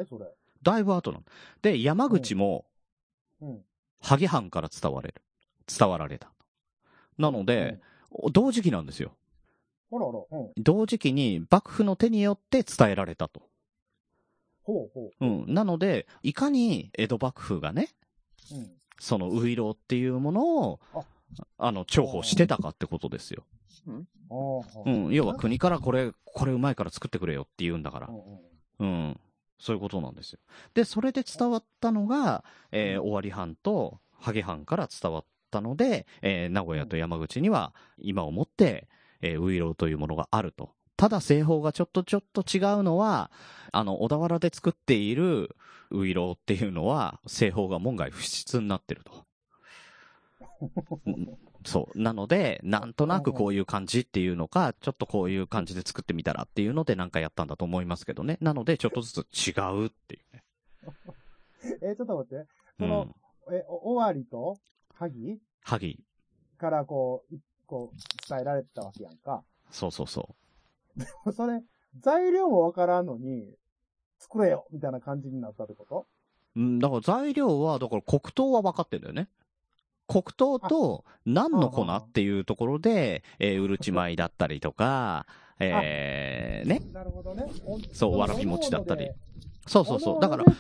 だいぶ後なの。で、山口も、うん。萩藩から伝われる。伝わられた。なので、同時期なんですよ。らあら。うん。同時期に幕府の手によって伝えられたと。ほうほうん。なので、いかに江戸幕府がね、う。うん。そのウイローっていうものをあ、あの、重宝してたかってことですよ。ああ、うん。要は国からこれ、これうまいから作ってくれよって言うんだからう。んうんうん。そういうことなんですよ。で、それで伝わったのが、えー、尾張藩と萩藩から伝わったので、えー、名古屋と山口には今をもって、えー、ウイローというものがあると。ただ製法がちょっとちょっと違うのは、あの、小田原で作っているウイローっていうのは、製法が門外不出になってると。うんそう。なので、なんとなくこういう感じっていうのか、ちょっとこういう感じで作ってみたらっていうのでなんかやったんだと思いますけどね。なので、ちょっとずつ違うっていうね。え、ちょっと待って。うその、ん。え、お終わりと、萩萩。からこう、いこう、伝えられてたわけやんか。そうそうそ それ、材料もわからんのに、作れよみたいな感じになったってこと？う。うん、だから材料は、だから黒糖は分かってんだよね。黒糖と何の粉っていうところで、えー、うるち米だったりとか、えー、ね。なるほどね。そうわらび餅だったりそうそうそう。だから、ら、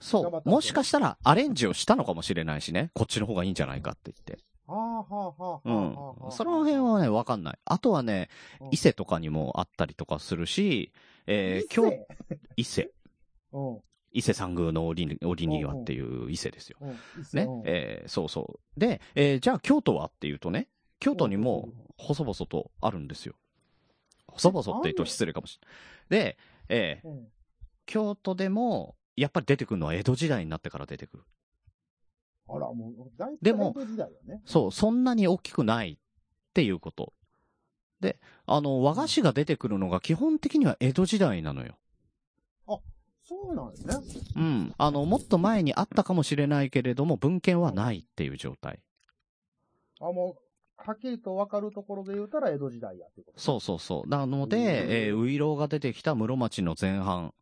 そう。もしかししたらアレンジをしたのかもしれないしね。こっちの方がいいんじゃないかって言って。はあはあはあはうん。その辺はね、わかんない。あとはねうん、伊勢とかにもあったりとかするし、えー、今日、伊勢。伊勢三宮の折に折にはっていう伊勢ですよ。うん。ねうん。えーそうそう。で、えーじゃあ京都はっていうとね、京都にも細々とあるんですよ。細々って言うと失礼かもしれない。で、えーうん。京都でも、やっぱり出てくるのは江戸時代になってから出てくる。あら、もう、大体でも江戸時代よね。そう、そんなに大きくないっていうこと。で、あの、和菓子が出てくるのが基本的には江戸時代なのよ。そうなんですね。うん。あの、もっと前にあったかもしれないけれども、文献はないっていう状態。あ、もう、はっきりと分かるところで言うたら江戸時代やってこと。そうそうそう。なので、えー、ウイローが出てきた室町の前半、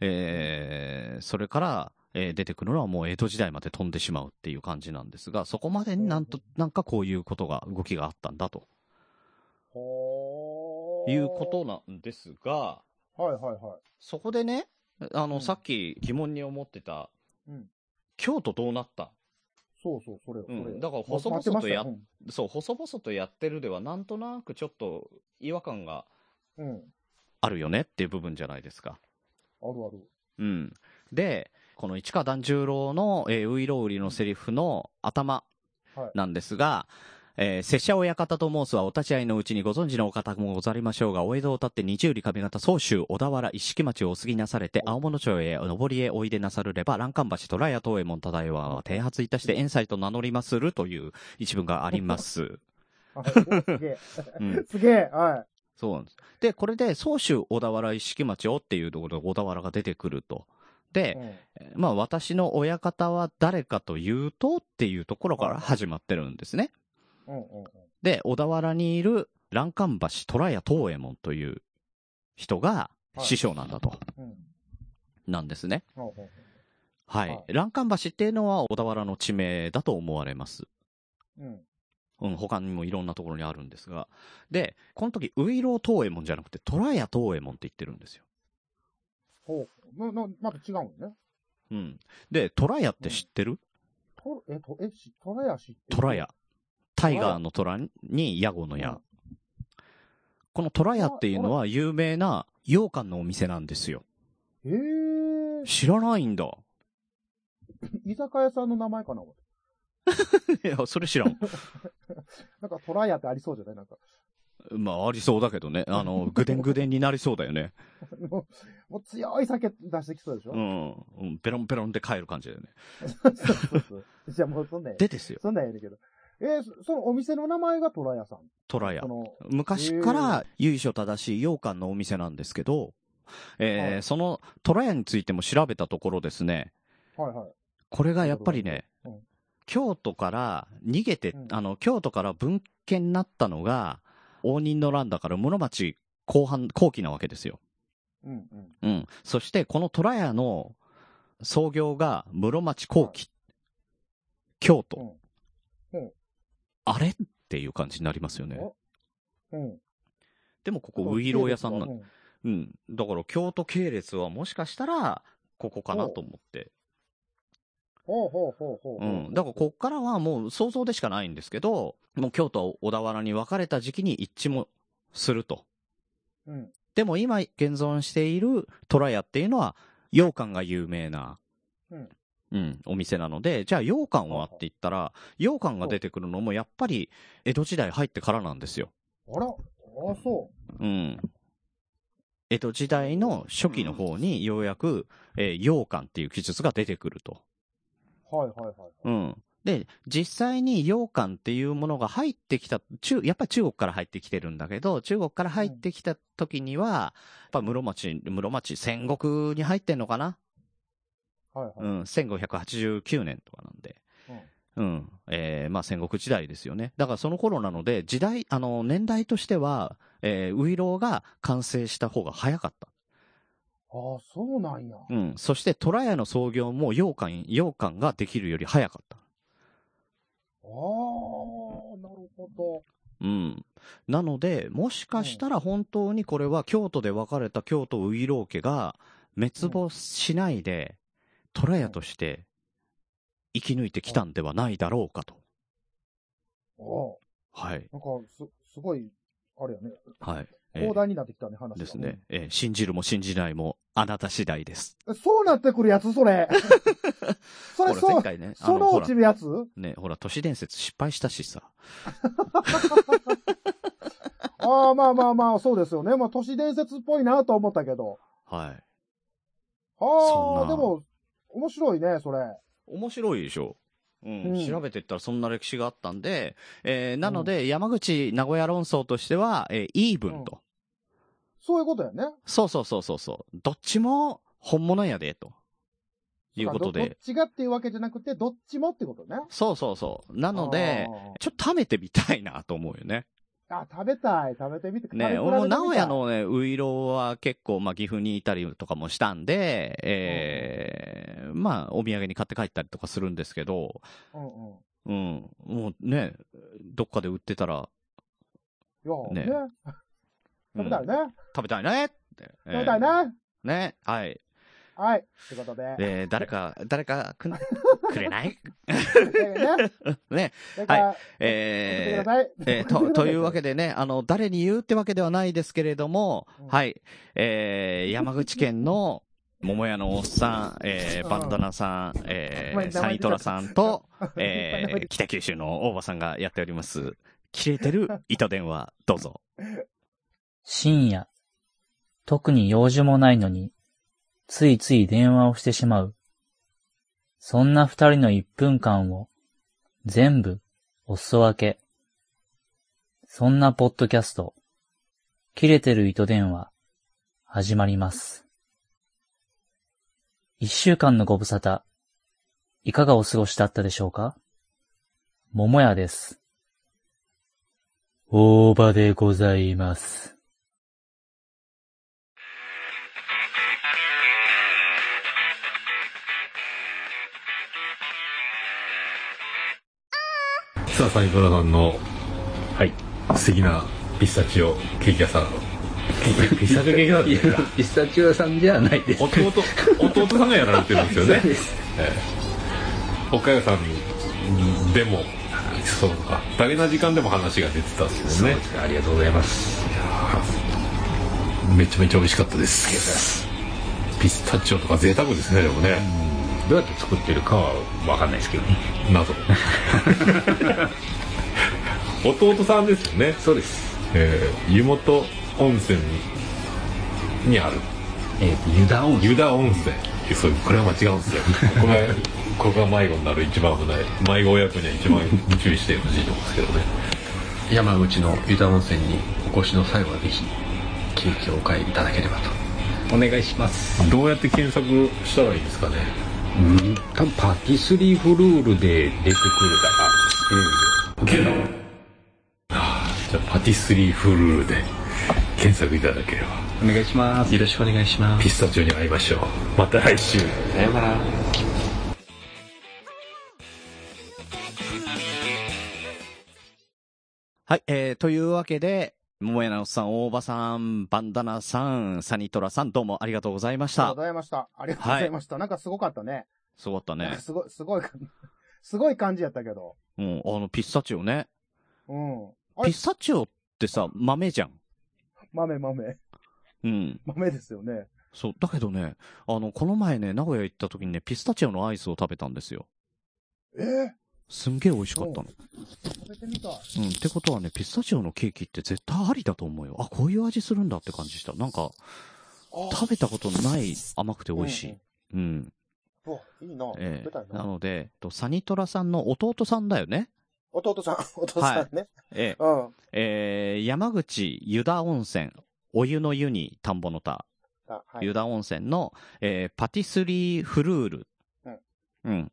えー、それから、えー出てくるのはもう江戸時代まで飛んでしまうっていう感じなんですが、そこまでになんと、なんかこういうことが、動きがあったんだと。ほー。いうことなんですが、はいはいはい。そこでね、あの、うん。さっき疑問に思ってた、うん。京都どうなった？そうそう、それよ、それよ。うんだから細々とやっ待ってましそう、細々とやってるでは、なんとなくちょっと違和感が。あるよねっていう部分じゃないですか。あるある。うん。で、この市川團十郎の、えー、ウイロウリのセリフの頭はいなんですが、えー、拙者親方と申すはお立ち会いのうちにご存知のお方もござりましょうが、お江戸を立って二十里上方、総州、小田原、一色町をお過ぎなされて、青物町へ、上りへおいでなさるれば、欄干橋、虎屋東右衛門忠は、停発いたして、遠斎と名乗りまするという一文があります。はいすげえ。うん。すげえ。はい。そうなんです。で、これで、総州、小田原、一色町をっていうところで、小田原が出てくると。で、うんえーまあ私の親方は誰かというとっていうところから始まってるんですね。うんうんうん。で、小田原にいる欄干橋虎屋東右衛門という人がはい師匠なんだと、うん。なんですね。ほうほうはい。はい欄干橋っていうのは小田原の地名だと思われます。うん。うん、他にもいろんなところにあるんですが。で、この時、ウイロー東右衛門じゃなくて、虎屋東右衛門って言ってるんですよ。ほう。な、な、また違うんね。うん。で、虎屋って知ってる？と、え、と、え、し、虎屋し。虎屋。タイガーの虎にヤゴの矢。この虎屋っていうのは有名な羊羹のお店なんですよ。ええ知らないんだ。居酒屋さんの名前かな思って いや、それ知らん。なんか虎屋ってありそうじゃない？なんか。まあ、ありそうだけどね。あの、ぐでんぐでんになりそうだよね。もうもう強い酒出してきそうでしょ、うん。うんペロンペロンで帰る感じだよね。そうそうそう。じゃあもうそんなんや。でですよ。そんなんやるけど。えーそそのお店の名前が虎屋さん？虎屋昔から由緒正しい羊羹のお店なんですけど、えーはいその虎屋についても調べたところですね、はいはい。これがやっぱりね、うん京都から逃げて、うんあの、京都から分家になったのが、応仁の乱だから室町後半、後期なわけですよ。うんうん。うん。そして、この虎屋の創業が室町後期。京都。うん。あれっていう感じになりますよね。うん。でもここ、ウイロー屋さんなうんうん。だから、京都系列はもしかしたら、ここかなと思って。ほうほうほうほう。うん。だからこっからはもう想像でしかないんですけど、もう京都、小田原に分かれた時期に一致もすると。うん。でも今現存している虎屋っていうのは、羊羹が有名な、うん。うん、お店なので、じゃあ羊羹はって言ったら、羊羹が出てくるのもやっぱり江戸時代入ってからなんですよ。あら、ああ、そうん。江戸時代の初期の方にようやく、えー羊羹っていう記述が出てくると。う。はいはいはい。うん。で、実際に羊羹っていうものが入ってきた、中、やっぱり中国から入ってきてるんだけど、中国から入ってきた時には、やっぱ室町、室町戦国に入ってんのかな？はいはい。うん、1589年とかなんで。うん。えーまあ戦国時代ですよね。だからその頃なので、時代、あの、年代としては、えー、ウイローが完成した方が早かった。ああ、そうなんや。うん。そして、虎屋の創業も羊羹、羊羹ができるより早かった。ああ、なるほど。うん。なので、もしかしたら本当にこれは京都で分かれた京都ウイロー家が滅亡しないで、虎屋として生き抜いてきたんではないだろうかと。ああ、はい。なんか、す、すごい、あれやね。はい。え広大になってきたね、話が。ですね。えー信じるも信じないもあなた次第です。うん。そうなってくるやつ、それ。それ、そう、前回ね、あその落ちるやつ？ね、ほら、都市伝説失敗したしさ。ああ、まあまあまあ、そうですよね。まあ、都市伝説っぽいなと思ったけど。はい。ああ、でも、面白いね、それ。面白いでしょ。うん、うん調べていったらそんな歴史があったんで、えーなので、山口名古屋論争としては、えーイーブンと、そういうことやね。そうそうそうそうそう。どっちも本物やで、ということどどっで。ちがっていうわけじゃなくて、どっちもってことね。そうそうそう。なので、ちょっと食べてみたいなと思うよね。あ食べたい、食べてみて。ね、俺も名古屋、のね、ウイローは結構、まあ、岐阜にいたりとかもしたんで、えーまあ、お土産に買って帰ったりとかするんですけど、うんうん。うん、もうね、どっかで売ってたら、いや、ねね。食べたいね。食べたいねって。食べたいね。ね、はい。はい。ということで。で、誰か、誰かくん、くれない？ね。ね、はい。えー。えーと、というわけでね、あの、誰に言うってわけではないですけれども、うんはい、えー、山口県の桃屋のおっさん、えー、バンダナさん、えー、サイトラさんと、えー、北九州の大場さんがやっております、切れてる糸電話、どうぞ。深夜、特に用事もないのに、ついつい電話をしてしまう。そんな二人の一分間を、全部、お裾分け。そんなポッドキャスト、切れてる糸電話、始まります。一週間のご無沙汰、いかがお過ごしだったでしょうか？桃屋です。大場でございます。さあ、サイトラさんの、はい。素敵なピスタチオケーキ屋さん。ピスタチオケーキ屋さんいやピスタチオ屋さんじゃないです。弟、弟さんがやられてるんですよねええ岡谷さんでも、そうか、ダゲな時間でも話が出てたんですよね。ありがとうございます。めちゃめちゃ美味しかったです。ピスタチオとか贅沢ですね、でもね。どうやって作ってるかはわかんないですけどね。謎。弟さんですよね。そうです。えー湯本温泉にある。えっ、と、湯田温泉。湯田温泉。そうこれは間違うんですよ。これはここが迷子になる一番危ない。迷子親子には一番注意してほしいと思うんですけどね。山口の湯田温泉にお越しの際はぜひ、ケーキをお買いいただければと。お願いします。どうやって検索したらいいですかね？うん、多分パティスリーフルールで出てくるか。ら、あーじゃあパティスリーフルールで検索いただければうん。お願いします。よろしくお願いしまピスタチオに会いましょうまた来週さようなら。はい、えー、というわけで、桃屋のおっさん、大場さん、バンダナさん、サニトラさん、どうもありがとうございましたありがとうご。ざいました。ありがとうございました。なんかすごかったね。すごかったね。すごい、すごい、すごい感じやったけど。うん、あの、ピスタチオね。うん。ピスタチオってさ、豆じゃん。豆豆。うん。豆ですよね。そう。だけどね、あの、この前ね、名古屋行った時にね、ピスタチオのアイスを食べたんですよ。え？ー、すんげえ美味しかったの。食べてみたい。うん。ってことはね、ピスタチオのケーキって絶対ありだと思うよ。あ、こういう味するんだって感じした。なんか、あ食べたことない甘くて美味しい。うん。うんうわ、いいな。ええ食べたいな。なので、とサニトラさんの弟さんだよね。弟さん、弟さんね。ええうん。えー山口湯田温泉、お湯の湯に田んぼの田、あはい。湯田温泉の、えーパティスリーフルール。うん。うん。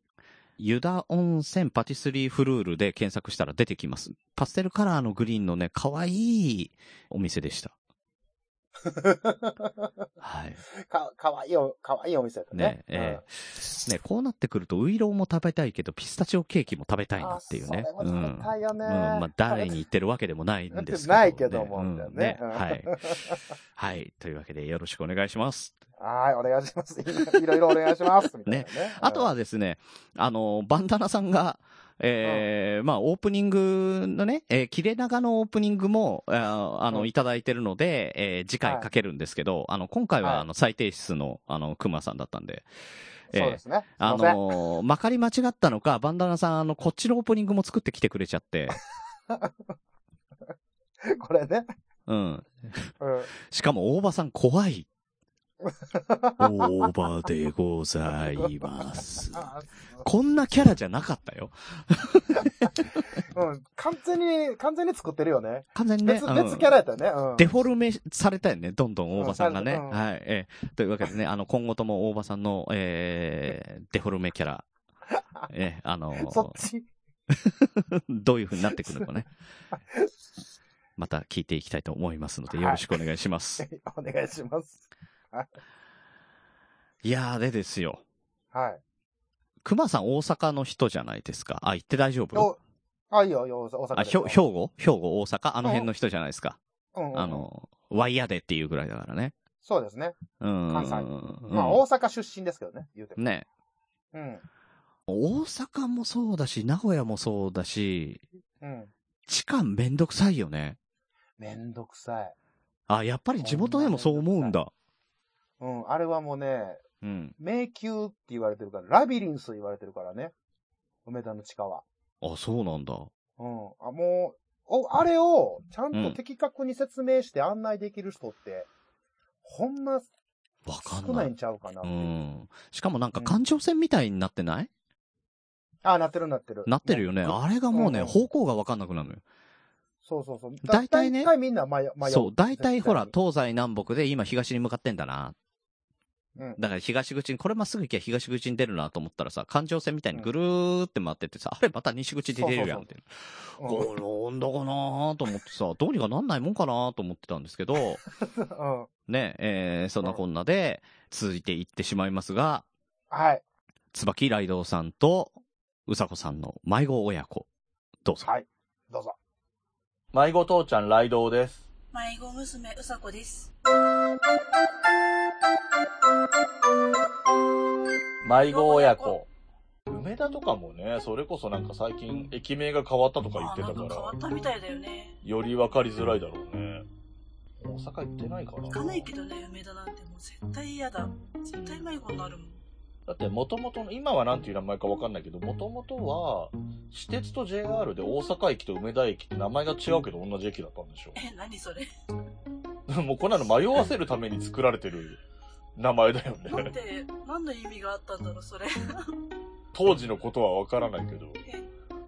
湯田温泉パティスリーフルールで検索したら出てきます。パステルカラーのグリーンのね、可愛いお店でした。はい。か、かわいいお、かわいいお店だねね。ええね、こうなってくると、ウイローも食べたいけど、ピスタチオケーキも食べたいなっていうね。あそれも食べたいよねうん。うん。まあ、誰に言ってるわけでもないんですけど、ないけどもうんだよねうんはい。はい。というわけで、よろしくお願いします。はい、お願いします。いろいろお願いします。ね。あとはですね、あの、バンダナさんが、えーまあ、オープニングのね、えー、切れ長のオープニングも、あーあの、うんいただいてるので、えー次回かけるんですけど、あの、今回は、はいあの、最低質の、あの、熊さんだったんで、うん、そうですね。すいあのーまかり間違ったのか、バンダナさん、あの、こっちのオープニングも作ってきてくれちゃって、これね。うん。うん。しかも、大場さん怖い。大場でございます。あ こんなキャラじゃなかったよ。うん。完全に、完全に作ってるよね。完全にね。別、うん別キャラやったよね。うん。デフォルメされたよね、どんどん大場さんがね。うんはい。えーというわけでね、あの、今後とも大場さんの、えー、デフォルメキャラ、えーあのーそっち？どういう風になってくるのかね。また聞いていきたいと思いますので、よろしくお願いします。お願いします。い、やー、でですよ。はい。熊さん大阪の人じゃないですか？あ、行って大丈夫？お、あ、いいよ、いいよ、大阪あ、兵庫？兵庫大阪？あの辺の人じゃないですか？うんうんあの、ワイヤでっていうぐらいだからね。そうですね。うん。関西うんまあ、大阪出身ですけどね、言うても。ね。うん。大阪もそうだし、名古屋もそうだし、うん。地下めんどくさいよね。めんどくさい。あ、やっぱり地元でもそう思うんだ。うん。あれはもうね、うん。迷宮って言われてるから、ラビリンス言われてるからね。梅田の地下は。あ、そうなんだ。うん。あ、もう、お、あれを、ちゃんうんと的確に説明して案内できる人って、ほんまわかんない少ないん。ちゃうかなういう。ん。しかもなんか環状線みたいになってない？あ、なってるなってる。なってるよね。あれがもうね、うんうん方向がわかんなくなるのよ。そうそうそう。大体ね大体みんな迷迷う。そう、大体ほら、東西南北で今東に向かってんだな。だから東口に、これまっすぐ行きゃ東口に出るなと思ったらさ、環状線みたいにぐるーって回ってってさ、あれまた西口で出るやんって。うんこれなんだかなーと思ってさ、どうにかなんないもんかなーと思ってたんですけど、うん。ね、えー、そんなこんなで続いていってしまいますが、はい。椿ライドウさんとうさこさんの迷子親子、どうぞ。はい。どうぞ。迷子父ちゃんライドウです。迷子娘うさこです。迷子親子。梅田とかもね、それこそなんか最近駅名が変わったとか言ってたか変わかったみたいだよね。ら、より分かりづらいだろうね。大阪行ってないかな行かないけどね、梅田なんてもう絶対嫌だ。絶対迷子になるもん。だって元々の、今はなんていう名前か分かんないけど、元々は、私鉄と JR で大阪駅と梅田駅って名前が違うけど同じ駅だったんでしょ。え、何それ？もうこんなの迷わせるために作られてる名前だよね。なんで、何の意味があったんだろう、それ。当時のことは分からないけど。え、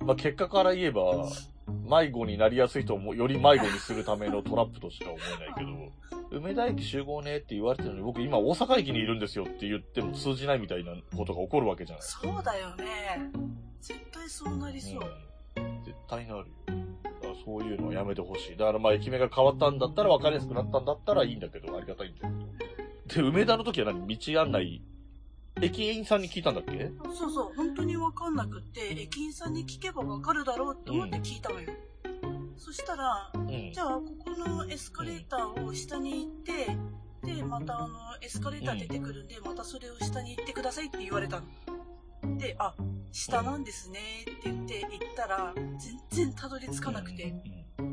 まあ、結果から言えば、迷子になりやすい人をもより迷子にするためのトラップとしか思えないけど、梅田駅集合ねって言われてるのに、僕今大阪駅にいるんですよって言っても通じないみたいなことが起こるわけじゃない。そうだよね。絶対そうなりそう。うん、絶対なるよ。そういうのはやめてほしい。だからまあ駅名が変わったんだったら分かりやすくなったんだったらいいんだけど、ありがたいんだけど。で、梅田の時は何？道案内、駅員さんに聞いたんだっけ？そうそう、本当にわかんなくって、駅員さんに聞けばわかるだろうって思って聞いたのよ。そしたら、うん。じ。ゃあ、ここのエスカレーターを下に行って、で、またあの、エスカレーター出てくるんで、またそれを下に行ってくださいって言われたの。で、あ、下なんですねって言って行ったら、全然たどり着かなくて、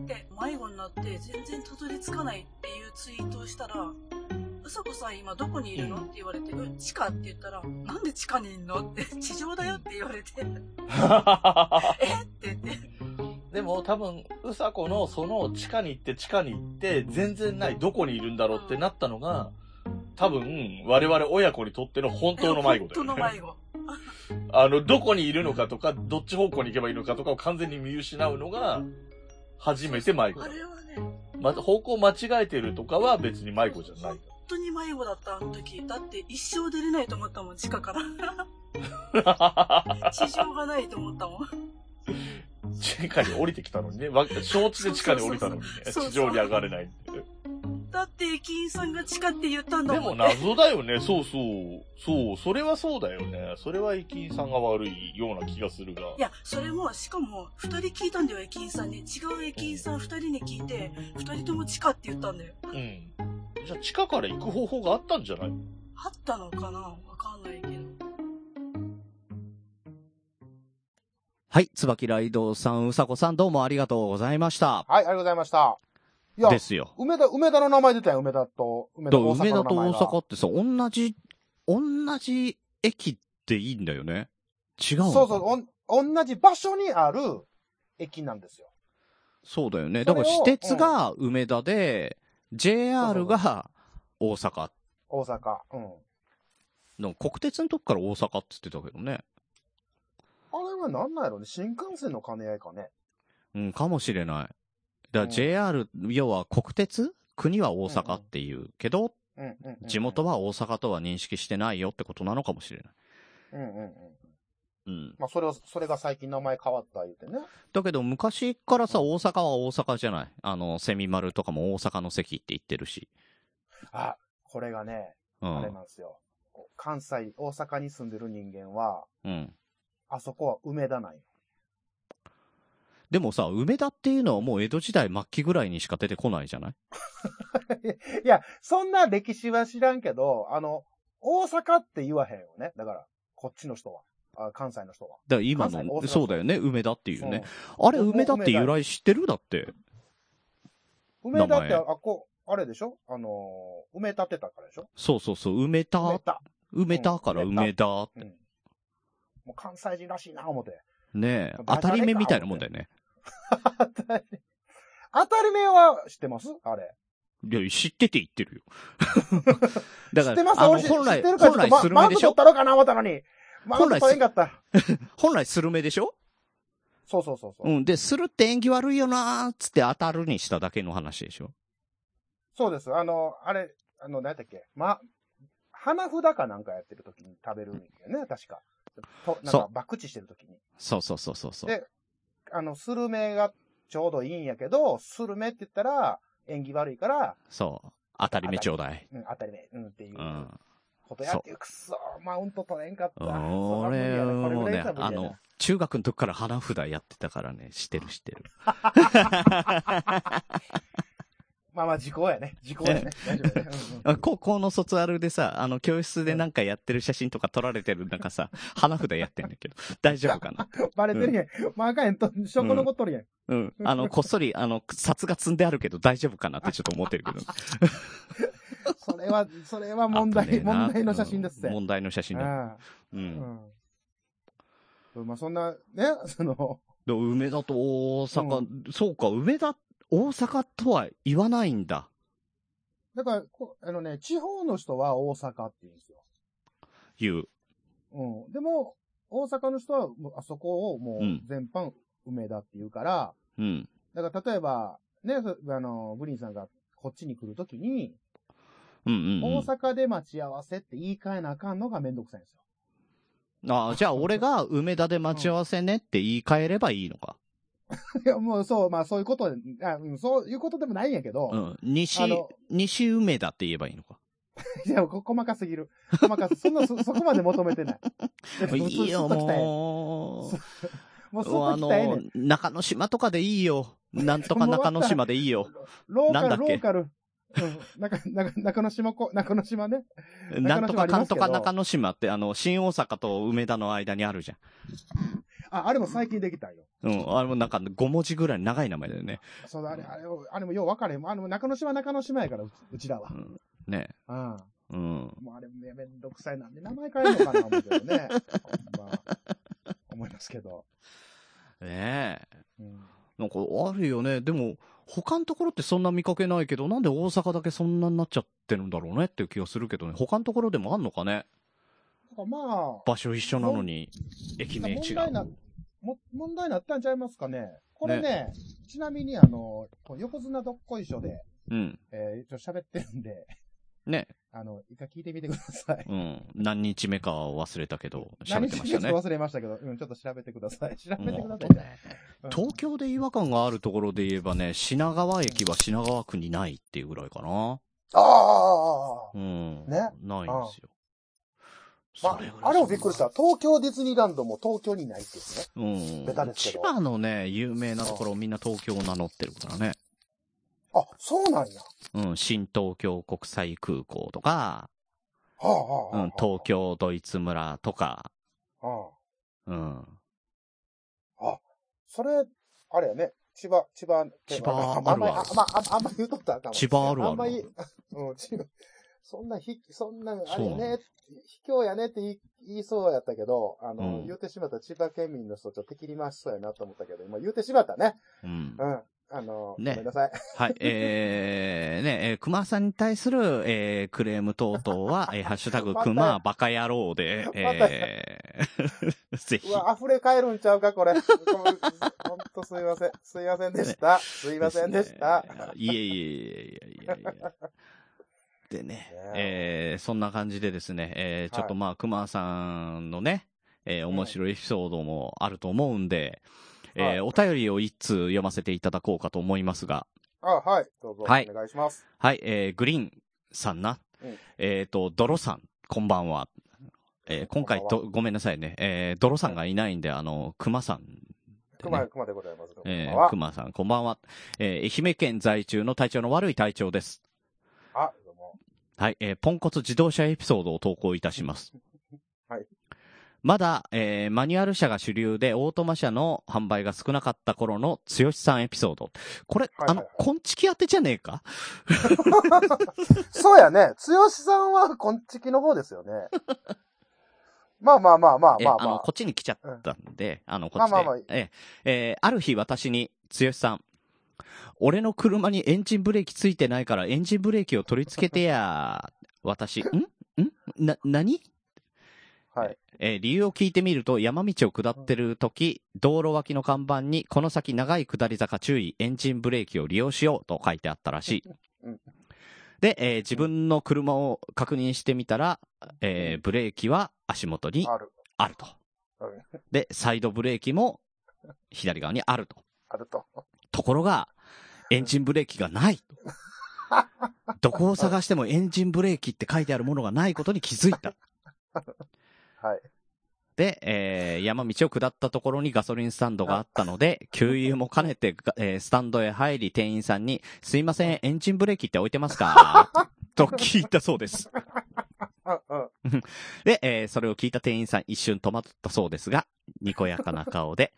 で、迷子になって全然たどり着かないっていうツイートをしたら、うさこさん今どこにいるの？って言われて、うん、地下って言ったら、なんで地下にいんの？って、地上だよって言われて、え？って言って、でも多分、うさこのその地下に行って地下に行って、全然ない、どこにいるんだろうってなったのが、多分、我々親子にとっての本当の迷子だよね。本当の迷子。あの、どこにいるのかとか、どっち方向に行けばいいのかとかを完全に見失うのが、初めて迷子だ。あれはね、ま、方向間違えてるとかは別に迷子じゃない。本当に迷子だった、あの時。だって一生出れないと思ったもん、地下から。地上がないと思ったもん。地下に降りてきたのにね。わ承知で地下に降りたのにね。地上に上がれないって。だって駅員さんが地下って言ったんだでももん、ね。謎だよね。そうそう。そう。それはそうだよね。それは駅員さんが悪いような気がするが。いや、それも、しかも、二人聞いたんだよ、駅員さんに。違う駅員さん二人に聞いて、二人とも地下って言ったんだよ。うん。じゃあ地下から行く方法があったんじゃない？あったのかな？わかんないけど。はい、椿ライドさん、うさこさん、どうもありがとうございました。はい、ありがとうございました。いやで、すよ。梅田、梅田の名前出たよ、梅田と、梅田だから梅田と大阪ってさ、同じ、同じ駅っていいんだよね。違うそうそう、おん、同じ場所にある駅なんですよ。そうだよね。だから私鉄が梅田で、JR が大阪大阪。うん。の国鉄のとこから大阪って言ってたけどね。あれはなんなんやろね新幹線の兼ね合いかね。うん、かもしれない。だか JR、要は国鉄？国は大阪っていうけど。地元は大阪とは認識してないよってことなのかもしれない。うんうんうん。うん。まあ、それを、それが最近名前変わった言うてね。だけど昔からさ、大阪は大阪じゃない。あの、セミ丸とかも大阪の席って言ってるし。あ、これがね、うん。あれなんですよ。関西、大阪に住んでる人間は、うん。あそこは梅田なんよ。でもさ、梅田っていうのはもう江戸時代末期ぐらいにしか出てこないじゃない？いや、そんな歴史は知らんけど、あの、大阪って言わへんよね。だから、こっちの人は。あ関西の人は。だから今の、関西大阪そうだよね、梅田っていうね。うんあれ、梅田って由来知ってる？だって。梅田って、名あ、こう、あれでしょ？あのー、埋め立てたからでしょ？そうそうそう、梅埋め田、た。梅田からうん梅田って。うん。もう関西人らしいな、思って。ねえ、当たり目みたいなもんだよね。当たり、当たり前は知ってます？あれ。いや、知ってて言ってるよ。だから、知ってます？あの、本来、知ってるから本来スルメでしょ？マウント取ったろかな思ったのに。マウン本来ト取れんかった。本来スルメでしょ？そうそうそうそう。うん。で、するって縁起悪いよなーっつって当たるにしただけの話でしょ？そうです。あの、あれ、あの、何だっけ？ま、花札かなんかやってる時に食べるんだよね、確か。となんそうか、博打してる時に。そうそうそうそうそう。であの、スルメがちょうどいいんやけど、スルメって言ったら、縁起悪いから、そう。当たり目ちょうだい。うん、当たり前、うんっていううん。ことやって、くっそー、マウント取れんかった。俺もね、ああの、中学の時から花札やってたからね、知ってる知ってる。まあまあ、時効やね。時効やね。大丈夫やね。うんうんあ高校の卒アルでさ、あの、教室でなんかやってる写真とか撮られてる中さ、花札やってんだけど、大丈夫かな？バレてるやん。まああかんやんと、証拠残っとるやん。うん。あの、こっそり、あの、札が積んであるけど大丈夫かなってちょっと思ってるけど。それは、それは問題、問題の写真ですって。問題の写真だ。あう。あうんん。まあそんな、ね、その、で梅田と大阪、そうか、梅田、大阪とは言わないんだ。だから、こあのね、地方の人は大阪って言うんですよ。言う。うん。でも、大阪の人は、もうあそこをもう全般梅田って言うから、うん。だから例えば、ね、そあの、グリーンさんがこっちに来るときに、うんうん、うん。大阪で待ち合わせって言い換えなあかんのがめんどくさいんですよ。ああ、じゃあ俺が梅田で待ち合わせねって言い換えればいいのか。いや、もうそう、まあそういうことで、あうん、そういうことでもないんやけど、うん。西西梅田って言えばいいのか。いや、こ細かすぎる。細かす、そんな、そ、そこまで求めてない。いいよ、もう。もうそこ来たらええねん。中之島とかでいいよ。なんとか中之島でいいよ。ローカル、なんだっけ？ローカル。うん。中、中、中之島こ、中之島ね。なんとかかんとか中中之島って、あの、新大阪と梅田の間にあるじゃん。あ、あれも最近できたんよ。うん。あれもなんか5文字ぐらい長い名前だよね。そうだ、あれ、あれ、あれもよう分かれへん。あの、中之島中之島やから、うちうちらはう。ん。ね。うん。うん。もうあれめめんどくさいなんで名前変えるのかな思うけどね。ま思いますけど。ねえ。うんなんかあるよね。でも、他のところってそんな見かけないけど、なんで大阪だけそんなになっちゃってるんだろうねっていう気がするけどね。他のところでもあんのかね？まあ、場所一緒なのに、駅名違問題なう。も問題になったんちゃいますかね。これね、ちなみにあの、横綱どっこいしょで、うん。えー、一応喋ってるんで、ね。あの、一回聞いてみてください。うん。何日目かは忘れたけど、喋ってましたね。何日か忘れましたけど、うん、ちょっと調べてください。調べてください。ねうん東京で違和感があるところで言えばね、品川駅は品川区にないっていうぐらいかな。ああああ、ああ。うん。ねないんですよ。まあ、あれもびっくりした。東京ディズニーランドも東京にないっていうね。うんベタ。ですけ千ど葉のね、有名なところみんな東京を名乗ってるからね。あ、そうなんや。うん、新東京国際空港とか、はあ、はあ、はあ。うん、東京ドイツ村とか、はうん。あ。それ、あれやね。千葉、千葉、千葉あるあるあまあ、ああんまり言うとったらあかんわ千葉あるあるあんまり、うん、千葉そんなひ、そんな、あれね、卑怯やねって言い言いそうやったけど、あの、うん言うてしまったら千葉県民の人ちょっと敵に回しそうやなと思ったけど、今言うてしまったね。うんう。ん。あの、ねごめんなさい。はい、えー、ね、えー、熊さんに対する、えー、クレーム等々は、えー、ハッシュタグ、熊バカ野郎で、えー、ぜひう。わ、溢れ返るんちゃうか、これ。ほんとすいません。すいませんでした。すいませんでした。すねいえいえいえいえいえいえ。でね、ねえー、そんな感じでですね、えー、ちょっとまあ、熊さんのね、えー、面白いエピソードもあると思うんで、えー、お便りを一通読ませていただこうかと思いますが、あ、はい。どうぞ。はいお願いします。はい、えー、グリーンさんな。うんえっ、と、ドロさん、こんばんは。えー今回と、ごめんなさいね。えー、ドロさんがいないんで、あの、熊さんでね、熊、熊でございます。えー、熊さん、こんばんは。えー、愛媛県在中の体調の悪い隊長です。はい、えー、ポンコツ自動車エピソードを投稿いたします。はい。まだ、えー、マニュアル車が主流で、オートマ車の販売が少なかった頃の剛さんエピソード。これ、はいはいあの、こんちき当てじゃねえか？そうやね。つよしさんは、こんちきの方ですよね。まあまあまあまあえあの、まあまあ。こっちに来ちゃったんで、あの、こっちで。まあまあまあええーある日私に、剛さん、俺の車にエンジンブレーキついてないからエンジンブレーキを取り付けてや。私、ん？ん？な、何？はい。えー理由を聞いてみると、山道を下ってる時、道路脇の看板に、この先長い下り坂注意、エンジンブレーキを利用しようと書いてあったらしいうん。で、えー自分の車を確認してみたら、えーブレーキは足元にある。あると。うんで、サイドブレーキも左側にあると。あると。ところが、エンジンブレーキがない。どこを探してもエンジンブレーキって書いてあるものがないことに気づいた。はい。で、えー山道を下ったところにガソリンスタンドがあったので、給油も兼ねて、がえースタンドへ入り、店員さんに、すいません、エンジンブレーキって置いてますか？と聞いたそうです。で、えーそれを聞いた店員さん一瞬戸惑ったそうですが、にこやかな顔で、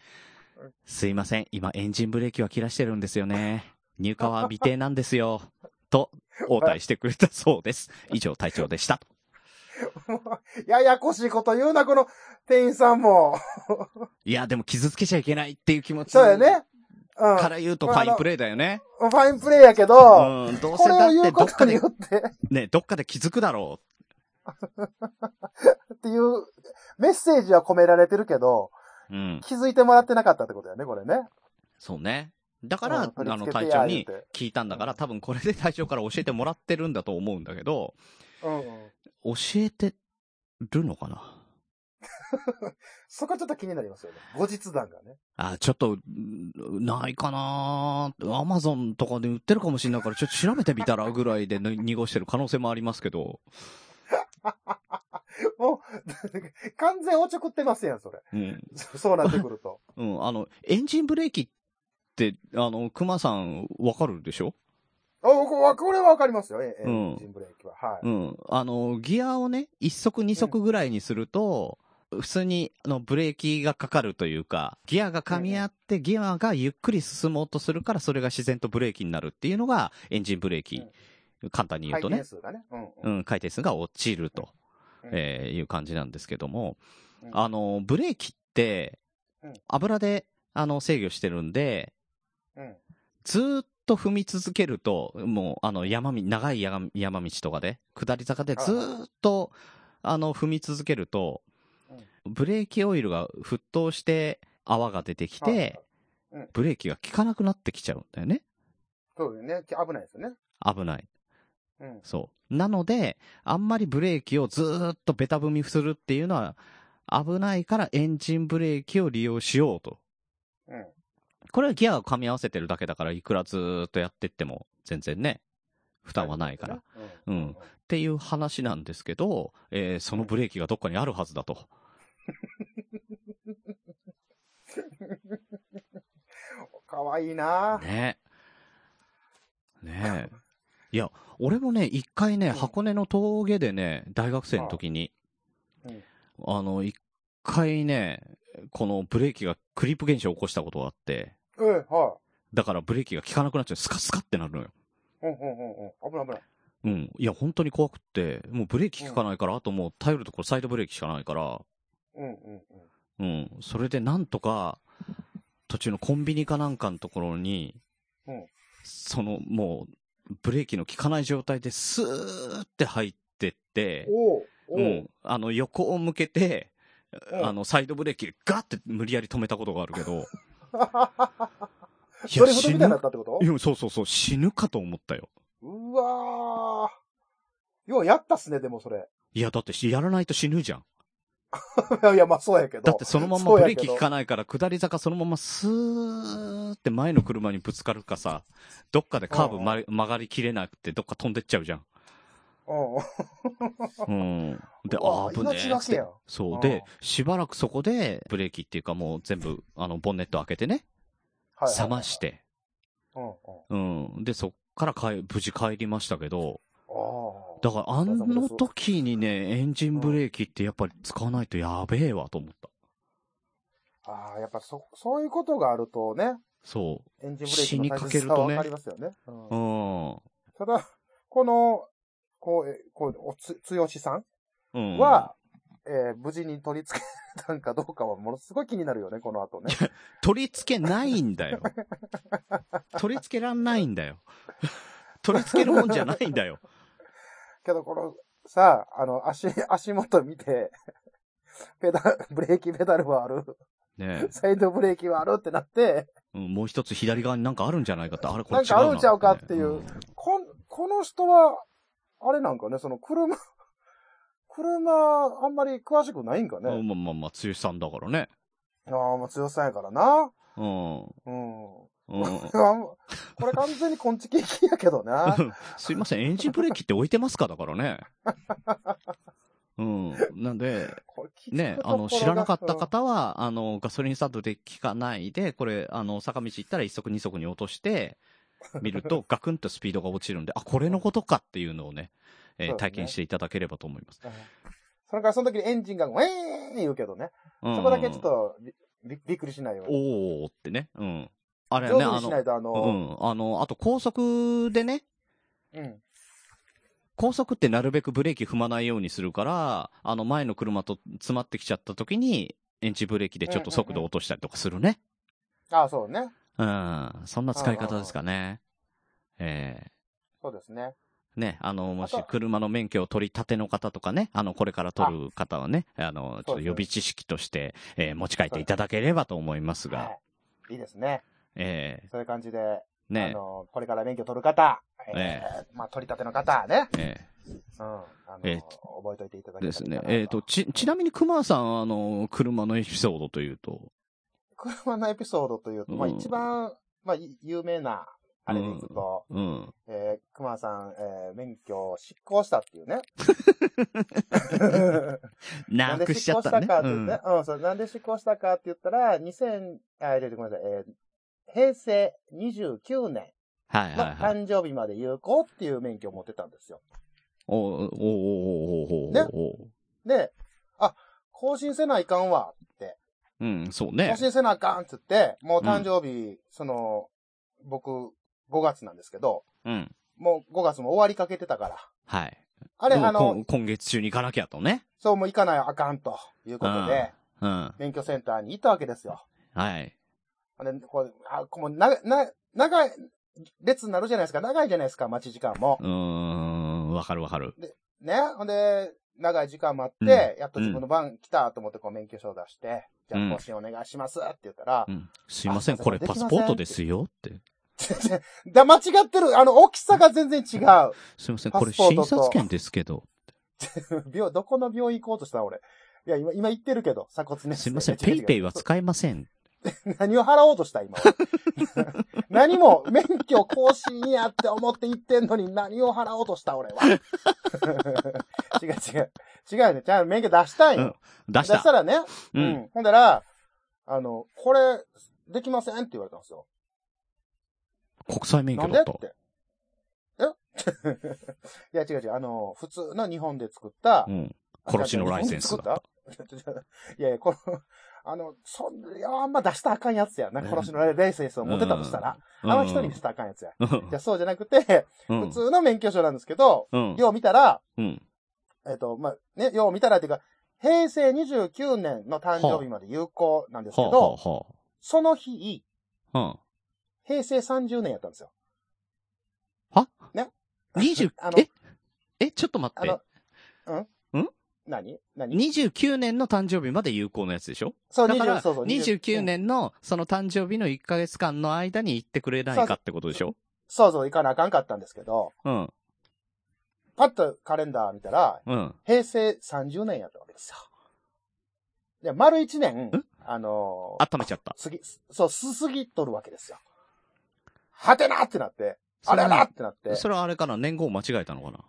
すいません、今エンジンブレーキは切らしてるんですよね。入荷は未定なんですよ。と、応対してくれたそうです。以上、隊長でした。ややこしいこと言うな、この店員さんも。いや、でも傷つけちゃいけないっていう気持ち。そうやね。うん。から言うとファインプレーだよね。ファインプレーやけど、うん、どうせだってどっかでね、どっかで気づくだろ っていうメッセージは込められてるけど、う。うん。気づいてもらってなかったってことだよね、これね。そうね。だから、あの、隊長に聞いたんだから、多分これで隊長から教えてもらってるんだと思うんだけど、うんうん。教えてるのかな？そこちょっと気になりますよね。後日談がね。あ、ちょっと、んないかなアマゾンとかで売ってるかもしれないから、ちょっと調べてみたらぐらいでね 濁してる可能性もありますけど。もう、完全おちょくってますやん、それ。うん。そうなってくると。うん。あの、エンジンブレーキって、あの、熊さんわかるでしょ？あ、ここれはわかりますよ、えエうんンジンブレーキは。はい。うん。あの、ギアをね、一足二足ぐらいにすると、普通に、あの、ブレーキがかかるというか、ギアが噛み合って、ギアがゆっくり進もうとするから、それが自然とブレーキになるっていうのが、エンジンブレーキ。簡単に言うとね回転。数がね。うん。ううんん、回転数が落ちると、うんえーいう感じなんですけども、うんあの、ブレーキってうん、油で、あの、制御してるんで、うん。ずーっと踏み続けると、もう、あの、山道、長い山山道とかで、下り坂でずーっと、あの、踏み続けると、ブレーキオイルが沸騰して泡が出てきはいて、うんブレーキが効かなくなってきちゃうんだよね。そうですね。危ないですよね。危ない。うん。そう。なので、あんまりブレーキをずーっとベタ踏みするっていうのは、危ないからエンジンブレーキを利用しようと。うん。これはギアを噛み合わせてるだけだから、いくらずーっとやってっても、全然ね、負担はないから。っうん。うんていう話なんですけど、えーそのブレーキがどっかにあるはずだと。かわいいなねねえ。いや、俺もね、一回ね、うん箱根の峠でね、大学生の時に、うんあの、一回ね、このブレーキがクリップ現象を起こしたことがあって、ええ、はだからブレーキが効かなくなっちゃう。スカスカってなるのよ。い。うんうんうんうん。危ない危ない。うん。いや、本当に怖くって、もうブレーキ効かないから、あともう頼るところサイドブレーキしかないから、うんうんうん。それでなんとか、途中のコンビニかなんかのところに、うんその、もう、ブレーキの効かない状態でスーって入ってってう。あの、横を向けて、うんあの、サイドブレーキでガッて無理やり止めたことがあるけど、いドリフトみたいになったってこと？いや、そうそうそう、死ぬかと思ったよ。うわー。ようやったっすね、でもそれ。いや、だってしやらないと死ぬじゃん。い やいや、まあそうやけど。だってそのままブレーキ効かないから、下り坂そのままスーって前の車にぶつかるかさ、どっかでカーブま曲がりきれなくて、どっか飛んでっちゃうじゃん。うん。うん。で、あー危ねえ。そうう。んで、しばらくそこで、ブレーキっていうかもう全部、あの、ボンネット開けてね、はいはい冷まして、うん。で、そっから帰無事帰りましたけど、ああ。だからあの時にね、エンジンブレーキってやっぱり使わないとやべえわと思った。ああ、やっぱそ、そういうことがあるとね、そエンジンブレーキの死にかけ大切さはるとねわかりますよね。うん。ただ、この、こう、えこう、おつ、つよしさん？うん。は、えー無事に取り付けたんかどうかはものすごい気になるよね、この後ね。取り付けないんだよ。取り付けらんないんだよ。取り付けるもんじゃないんだよ。けど、この、さ、あの、足、足元見て、ペダ、ブレーキペダルはある、ねサイドブレーキはあるってなって、え、うんもう一つ左側になんかあるんじゃないかって、あれこれ違うなんかあるんちゃうかっていうねこん、この人は、あれなんかね、その車、車、あんまり詳しくないんかうんね。まあまあまあ、剛さんだからね。ああ、まあ強さやからな。うん。うん。うん。これ完全にこんちききやけどな。すいません、エンジンブレーキって置いてますか？だからね。うん。なんで、ね、あの、知らなかった方は、あの、ガソリンスタンドで効かないで、これ、あの、坂道行ったら一足二足に落として、見ると、ガクンとスピードが落ちるんで、あ、これのことかっていうのをね、えー体験していただければと思います。うんそれからその時にエンジンがウェーン言うけどね。うんそこだけちょっとびびびっくりしないように。おーってね。うん。あれ上ね、あの、あうの、ん。あの、あと高速でね、うん。高速ってなるべくブレーキ踏まないようにするから、あの前の車と詰まってきちゃった時に、エンジンブレーキでちょっと速度を落としたりとかするね。ああ、そうね。うん。そんな使い方ですかね。えそうですね。えね、あの、もし車の免許を取り立ての方とかね、あの、これから取る方はね、あの、ちょっと予備知識として、えー持ち帰っていただければと思いますが、はい。いいですね。えそういう感じで、えねあ、の、これから免許取る方、ええーまあ、取り立ての方ね。えうん。え覚えておいていただえですねけたらいいか。なえっ、と、ち、ちなみに熊さん、あの、車のエピソードというと、車のエピソードというと、まあ、うん一番、まあ、い有名な、あれでいくと、うん。えー、熊さん、えー、免許を執行したっていうね。なくしちゃったね。なんで執行したかってう言って、ん。うん、そう、なんで執行したかって言ったら、2000、あ、ごめんなさい、えー平成29年の。誕生日まで有効っていう免許を持ってたんですよ。おおおおおおおねおで、あ、更新せないかんわうん、そうね更。新せなあかんって言って、もう誕生日、その、僕、5月なんですけど、うん。もう5月も終わりかけてたから。はい。あれ、でもあのこ、今月中に行かなきゃとね。そうもう行かないあかんということで、うん。免許センターに行ったわけですよ。はい。で、こう、あ、こうな、な、長い、列になるじゃないですか。長いじゃないですか、待ち時間も。うーん、わかるわかる。ね。ほんで、長い時間待って、やっと自分の番来たと思って、こう、免許証出して、じゃあ、うん更新お願いしますって言ったらう、ん。すいません、あこれパスポートですよって。だ、間違ってる。あの、大きさが全然違う。すいません、パこれ診察券ですけど。病、どこの病院行こうとした俺。いや、今、今言ってるけど、鎖骨ね。すいません、ペイペイは使えません。何を払おうとした今は。何も、免許更新やって思って言ってんのに何を払おうとした俺は。違う違う。違うね。ちゃんと免許出したんよ。出し。出したたらね。う。うんん。ほんだら、あの、これ、できませんって言われたんですよ。国際免なん許だっ。でったて。え？いや、違う違う。あの、普通の日本で作ったう、ん。殺しのライセンスだった？いやいや、この、あの、そん、いや、あんま出したらあかんやつやな。殺しのライセンスを持ってたとしたら。あんま人にしたらあかんやつや。うんじゃあそうじゃなくて、うん普通の免許証なんですけど、うん。よう見たら、うん。えっ、と、まあ、ね、よう見たらっていうか、平成29年の誕生日まで有効なんですけはあ、ど、はその日。平成30年やったんですよ。うん。20あ、のえ？え、ちょっと待あっての。、うん？ん？何？何？29年の誕生日まで有効のやつでしょ？そう、だから、20そうそう29うん年のその誕生日の1ヶ月間の間に行ってくれないかってことでしょ？そうそう、行かなあかんかったんですけど、うん。パッとカレンダー見たら、うん。平成30年やったわけですよ。で、丸1年、あのー温めちゃった。過ぎ、そう、すすぎとるわけですよ。はてなってなって、あれらってなって、それはあれかな？年号間違えたのかな？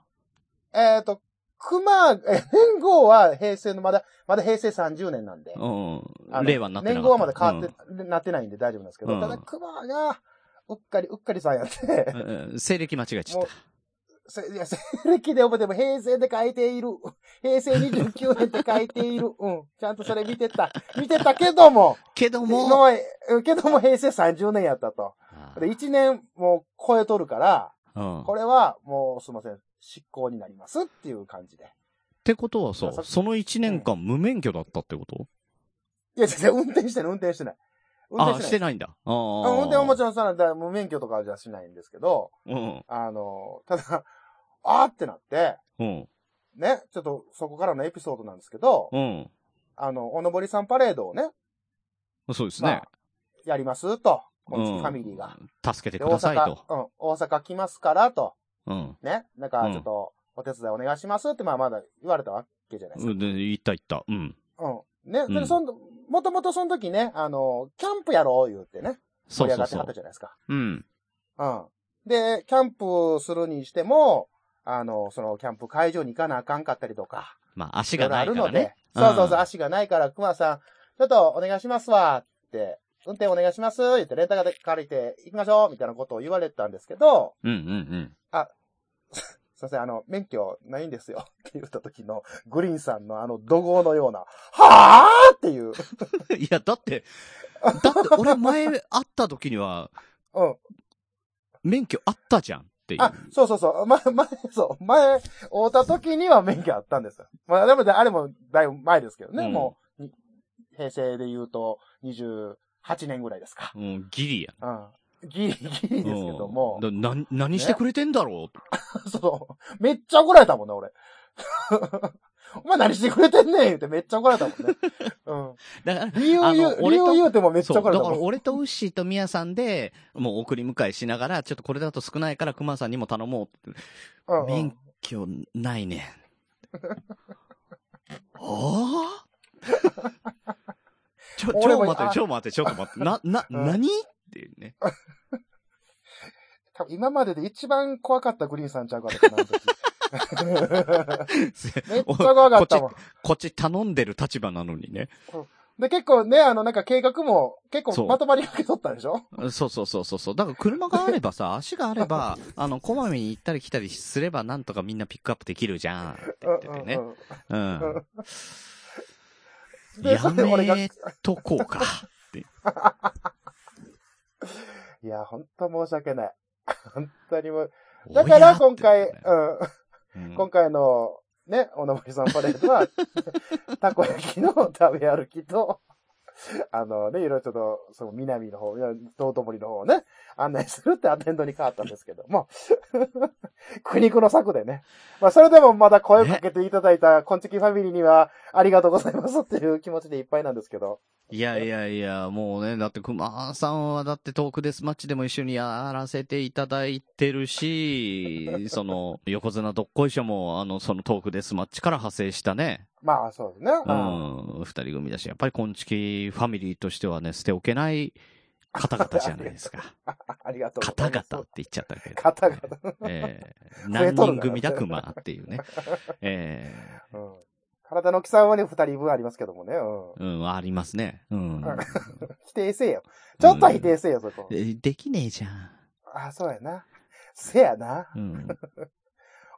えっ、と、熊、え、年号は平成のまだ、まだ平成30年なんで。うん令和になってな。年号はまだ変わって、なってないんで大丈夫なんですけど、うんただ熊が、うっかり、うっかりさんやって、うんうん西暦間違えちゃっもう、せいや、西暦で覚えても平成で書いている。平成29年って書いている。うん。ちゃんとそれ見てた。見てたけども、た。けども、けども平成30年やったと。で、1年もう超えとるから、うん。っこれはもうすいません、執行になりますっていう感じで。てことはささ、その1年間無免許だったってこと？いや、全然運転してない、運転してない。運あ、転してない。してないんだ。あ運転はもちろんさ、だ無免許とかじゃしないんですけど、うん。あの、ただ、あーってなって、うん。ね、ちょっとそこからのエピソードなんですけど、うん。あの、おのぼりさんパレードをね、そうですね。まあ、やりますと、このうんファミリーが。助けてください阪、と。うん、大阪来ますからと、うん。ね、なんかちょっと、お手伝いお願いしますって、まあまだ言われたわけじゃないですか。うんで言った言った。うん。うん。ね、で、うんそん、もともとその時ね、あの、キャンプやろう言うてね、盛そうそうそうり上がってはった。じゃないですか。うん。うん。で、キャンプするにしても、あの、その、キャンプ会場に行かなあかんかったりとか、まあ、足がいろあるのでないからね。、そうそうそう、ん足がないから、熊さん、ちょっとお願いしますわ、って、運転お願いします、言って、レンタカーで借りて行きましょう、みたいなことを言われたんですけど、うんうん すいません、あの、免許ないんですよ、って言った時の、グリーンさんのあの、怒号のような、はぁーっていう、うん。いや、だって、だって俺前会った時には、うん。免許あったじゃんっていう。あ、そうそうそう。前、前、そう。前、会った時には免許あったんですよ。まあ、でも、あれもだいぶ前ですけどね。うんもう、に平成で言うと、28年ぐらいですか。うん、ギリやん。うん。ギリ、ギリですけども。うんだな、何してくれてんだろう、そう。めっちゃ怒られたもんね、俺。お前何してくれてんねん言ってめっちゃ怒られたもんね。うん。だから、理由あ言う、理由言うてもめっちゃ怒られたもん。から俺とウッシーとミヤさんで、もう送り迎えしながら、ちょっとこれだと少ないから熊さんにも頼もうって。うんうん免許ないねん。ああ？ちょ、ちょ待って、あちょ待って、ちょっと待って。な、な、うん何？っていうね。多分今までで一番怖かったグリーンさんちゃうかったかな、めっちゃ怖かったもん。こっち頼んでる立場なのにね。で、結構ね、あの、なんか計画も結構まとまりかけとったでしょ？そうそうそうそうそう。だから車があればさ、足があれば、あの、こまめに行ったり来たりすればなんとかみんなピックアップできるじゃんって言っててね。うん。やめとこうか。いや、ほんと申し訳ない。本当にもう。だから今回、うん。うん今回の、ね、おのぼりさんパレードは、たこ焼きの食べ歩きと、あのね、いろいろちょっと、その南の方、いや道頓堀の方をね、案内するってアテンドに変わったんですけども、苦肉の策でね。まあ、それでもまだ声をかけていただいた、コンチキファミリーには、ありがとうございますっていう気持ちでいっぱいなんですけど。いやいやいや、もうね、だって熊さんはだってトークデスマッチでも一緒にやらせていただいてるし、その、横綱どっこいしょも、あの、そのトークデスマッチから派生したね、まあ、そうですね。うん、二人組だし、やっぱりコンチキファミリーとしてはね、捨ておけない方々じゃないですか。ありがとうござ方います。々って言っちゃったけど。方々。ええ増えとるな何人組だ熊っていうね。えうん。体の大きさはね、二人分ありますけどもね。うん。えうん、ありますね。うん。否定せえよ。ちょっとは否定せえよ、そこ。えできねえじゃん。あ、そうやな。せやな。うん。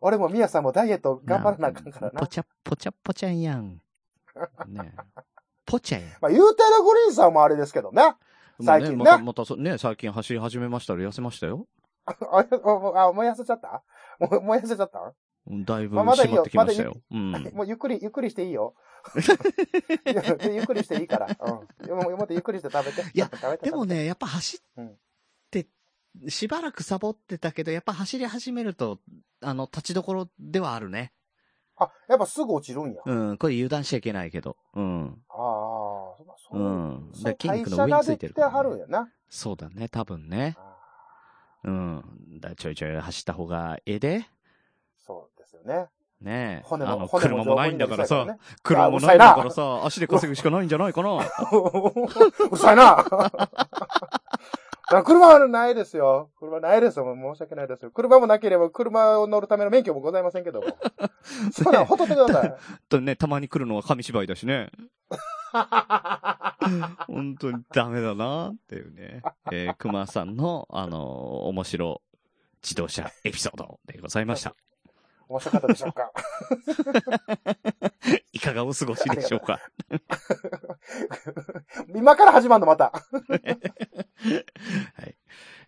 俺もみやさんもダイエット頑張らなあかんからなぽ。ちゃ、ぽちゃぽちゃんやん。ねぽちゃやん。まあ、言うてるグリーンさんもあれですけどね。最近ねまあねまた、またそ、ね、最近走り始めましたら痩せましたよ。あ、ああもう痩せちゃった？もう、もう痩せちゃった？だいぶまあまだいいよ絞ってきましたよ。うん。もうゆっくり、ゆっくりしていいよ。ゆっくりしていいから。うん。もうもっとゆっくりして食べて。いやでも。ね、やっぱ走っうんて、しばらくサボってたけど、やっぱ走り始めると、あの、立ちどころではあるね。あ、やっぱすぐ落ちるんや。あうん。これ油断しちゃいけないけど。うん。あ、そうかそうう。ん。そうで筋肉の上についてるがか。やな。そうだね、多分ね。あうん。だちょいちょい走った方がええで。そうですよね。ねえ。骨もあの、車もないんだからさ車もないんだからさ、足で稼ぐしかないんじゃないかな。うるさいな。車はないですよ。車ないですよ。申し訳ないですよ。車もなければ車を乗るための免許もございませんけども。そうなん、ほっとってください。とね、たまに来るのは紙芝居だしね。本当にダメだなっていうね。えー、熊さんの、あのー面白自動車エピソードでございました。面白かったでしょうか？いかがお過ごしでしょうか？今から始まるの、また。はい。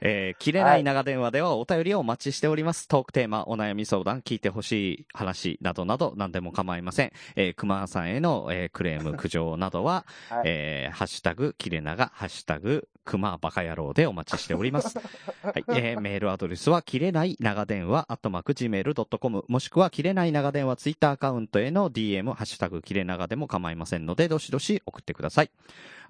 えー、切れない長電話ではお便りをお待ちしております。トークテーマ、お悩み相談、聞いてほしい話などなど何でも構いません。えー、熊さんへの、えークレーム、苦情などは、はいえー、ハッシュタグ、切れ長、ハッシュタグ、熊バカ野郎でお待ちしております。はい。えー、メールアドレスは、切れない長電話、アットマーク、gmail.com、もしくは、切れない長電話、ツイッターアカウントへの DM、ハッシュタグ、切れ長でも構いませんので、どしどし送ってください。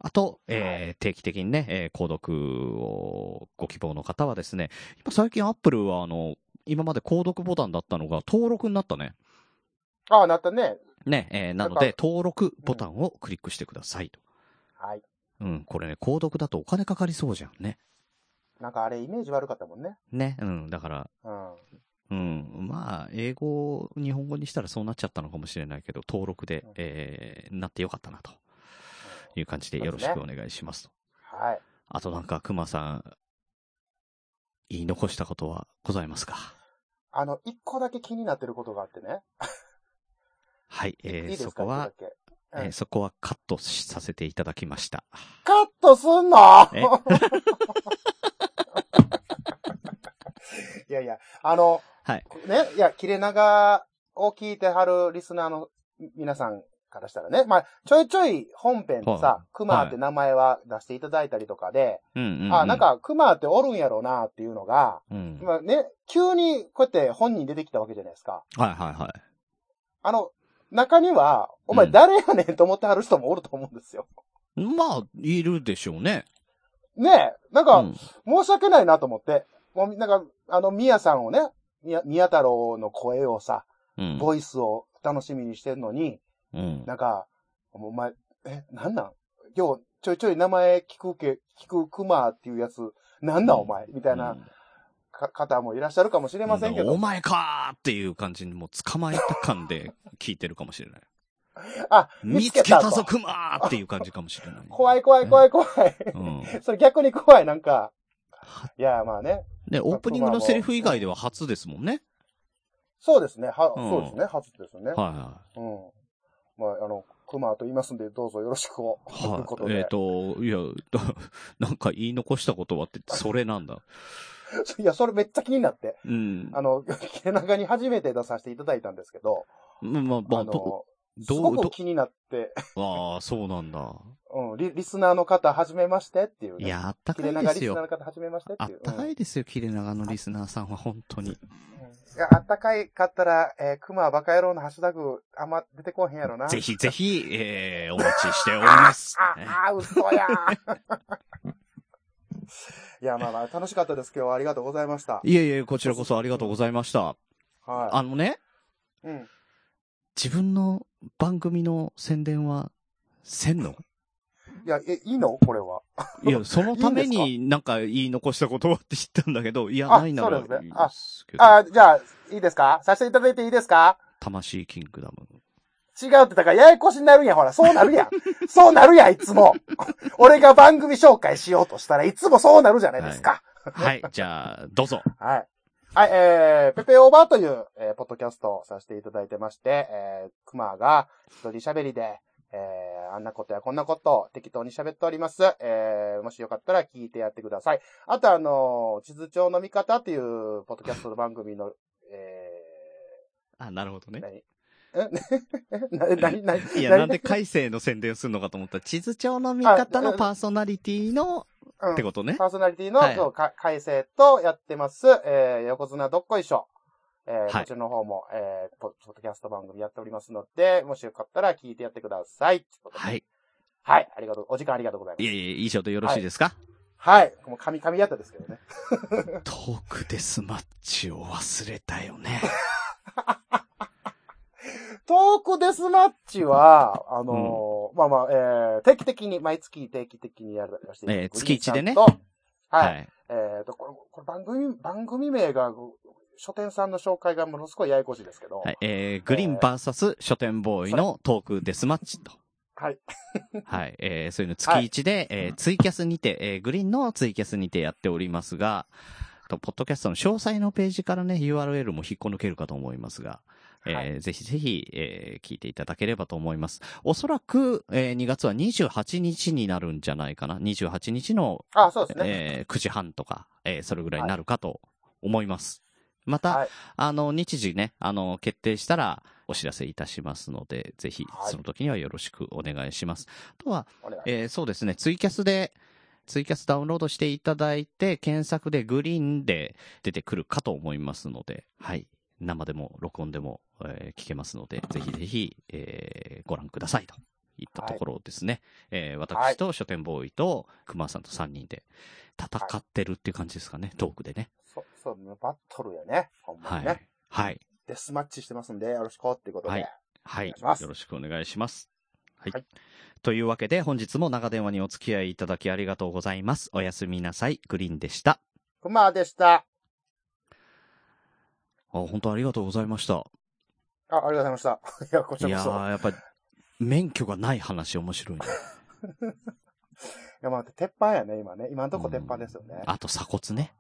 あと、えー定期的にね、えー購読をご希望の方はですね、今最近アップルはあの、今まで購読ボタンだったのが登録になったね。ああ、なったね。ね、えーなので、登録ボタンをクリックしてくださいと。はい。うん、これね、購読だとお金かかりそうじゃんね。なんかあれ、イメージ悪かったもんね。ね、うん、だから、うん。うん、まあ、英語、日本語にしたらそうなっちゃったのかもしれないけど、登録で、えーなってよかったな、という感じでよろしくお願いしますと。はい。あとなんか、熊さん、言い残したことはございますか？あの、一個だけ気になってることがあってね。はい、えーいいそこはうんえーそこはカットしさせていただきました。カットすんの？え？いやいや、あの、はい。ね、いや、切れ長を聞いてはるリスナーの皆さんからしたらね、まあ、ちょいちょい本編ではさ、クマって名前は出していただいたりとかで、うんうん、うん。あ、なん、か、クマっておるんやろうなっていうのが、うん。まあね、急にこうやって本人出てきたわけじゃないですか。はいはいはい。あの、中には、お前うん誰やねんと思ってはる人もおると思うんですよ。まあ、いるでしょうね。ねえ、なんか、うん。申し訳ないなと思って。もう、なんか、あの、宮さんをね、宮宮太郎の声をさ、うん。ボイスを楽しみにしてるのに、うん。なんか、お前、え、なんなん？今日、ちょいちょい名前聞くけ、聞くクマっていうやつ、なんなんお前？みたいな、か方もいらっしゃるかもしれませんけど。お前かーっていう感じにもう捕まえた感で 聞いてるかもしれない。あ、見つけたぞ、クマーっていう感じかもしれない。怖い怖い怖い怖い。うん。それ逆に怖い、なんか。いや、まあね。で、オープニングのセリフ以外では初ですもんね。そうですね。は、うんそうですね。初ですね。はいはうん。まあ、あの、熊と言いますんで、どうぞよろしくお。い。ということい。えっ、と、いや、なんか言い残した言葉って、それなんだ。いや、それめっちゃ気になって。うん。あの、切れ長に初めて出させていただいたんですけど、まあ、まあ、まあ、あのど、すごく気になって、ああ、そうなんだ。うん、リリスナーの方、はじめましてっていう、ね。いや、あった切かいですよれ長リスナーの。方、はじめましてっていう。あったかうんいですよ、切れ長のリスナーさんは、本当に。いや、あったかいかったら、えー、熊バカ野郎のハッシュタグ、あんま出てこへんやろな。ぜひぜひ、えー、お待ちしております。ね ああ、嘘や いや、まあまあ、楽しかったです。今日はありがとうございました。いえいえ、こちらこそありがとうございました。はあのね、い。うん。自分の番組の宣伝は、せんの？いや、え、いいの？これは。いや、そのため いいになんか言い残した言葉って知ったんだけど、いや、あないならいいそうですけど。あ、じゃあ、いいですか？させていただいていいですか？魂キングダム。違うって、だからややこしになるんや、ほら。そうなるやん。そうなるやん、いつも。俺が番組紹介しようとしたらいつもそうなるじゃないですか。はい、じゃあ、どうぞ。はい。はい、えー、ペペオーバーという、えー、ポッドキャストをさせていただいてまして、えー、クマが一人喋りで、えー、あんなことやこんなことを適当に喋っております。えー、もしよかったら聞いてやってください。あとあのー地図帳の見方っていう、ポッドキャストの番組の、えあ、なるほどー、ね。な、なに、なに、いや、なんで改正の宣伝するのかと思ったら、地図帳の見方のパーソナリティの、うんってことね。パーソナリティの、はいそうか改正とやってます、えー、横綱どっこいしょ。えーはいこちらの方も、えー、ポポッドキャスト番組やっておりますので、もしよかったら聞いてやってください。はい。はい、ありがとう。お時間ありがとうございます。いえいえ、以上でよろしいですか、はい。もう神々やったですけどね。トークデスマッチを忘れたよね。トークデスマッチは、あのーまあまあ、えー、定期的に、毎月定期的にやる、やらせてえー月一でねはい。はい。えっ、と、これ、これ番組、番組名が、書店さんの紹介がものすごいややこしいですけど。はい。えー、グリーンバーサス書店ボーイのトークデスマッチと。はい。はい。えー、そういうの月1で、えーツイキャスにて、えー、グリーンのツイキャスにてやっておりますが、とポッドキャストの詳細のページからね、URL も引っこ抜けるかと思いますが、えーはぜひぜひ、えー聞いていただければと思います。おそらく、えー2月は28日になるんじゃないかな。28日の、あ、そうですね。えー9時半とか、えーそれぐらいになるかと思います。また、はい。あの、日時ね、あの、決定したらお知らせいたしますので、ぜひ、はいその時にはよろしくお願いします。あとは。えーそうですね、ツイキャスで、ツイキャスダウンロードしていただいて、検索でグリーンで出てくるかと思いますので、はい。生でも録音でも、えー聞けますので、ぜひぜひ、えーご覧くださいといったところですね。えー私と書店ボーイと熊さんと3人で戦ってるっていう感じですかね、トークでね。そう、そう、バトルやね。ほんまはいにね。。はい。デスマッチしてますんで、よろしくっていうことで。はいはい。お願いしますよろしくお願いします。はい。はいというわけで、本日も長電話にお付き合いいただきありがとうございます。おやすみなさい。グリーンでした。クマでした。あ、本当ありがとうございました。あ、ありがとうございました。いや、こちいやらこそ。いー、やっぱり、免許がない話面白いね。や、まあ、鉄板やね、今ね。今のとこ鉄板ですよね。あと鎖骨ね。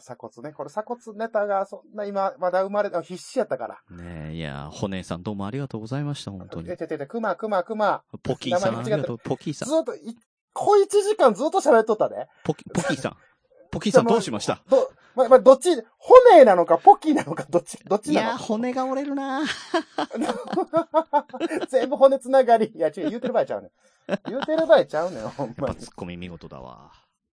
鎖骨ね。これ鎖骨ネタがそんな今、まだ生まれた、必死やったから。ねえ、いやー、骨さんどうもありがとうございました、本当にえ、。ちょちょちょ、クマ、クマ、クマ。ポキーさん、ありがとう。ポキーさん。ずっと、い、小一時間ずっと喋っとったで。ポキ、ポキーさん。ポキーさんどうしました？ど、ま、ま、どっち、骨なのかポキなのか、どっち、どっちいやー、なのか。骨が折れるなー 全部骨つながり。いや、違う、言うてる場合ちゃうねん。言うてる場合ちゃうねん、ほんまに。ぱツッコミ見事だわ。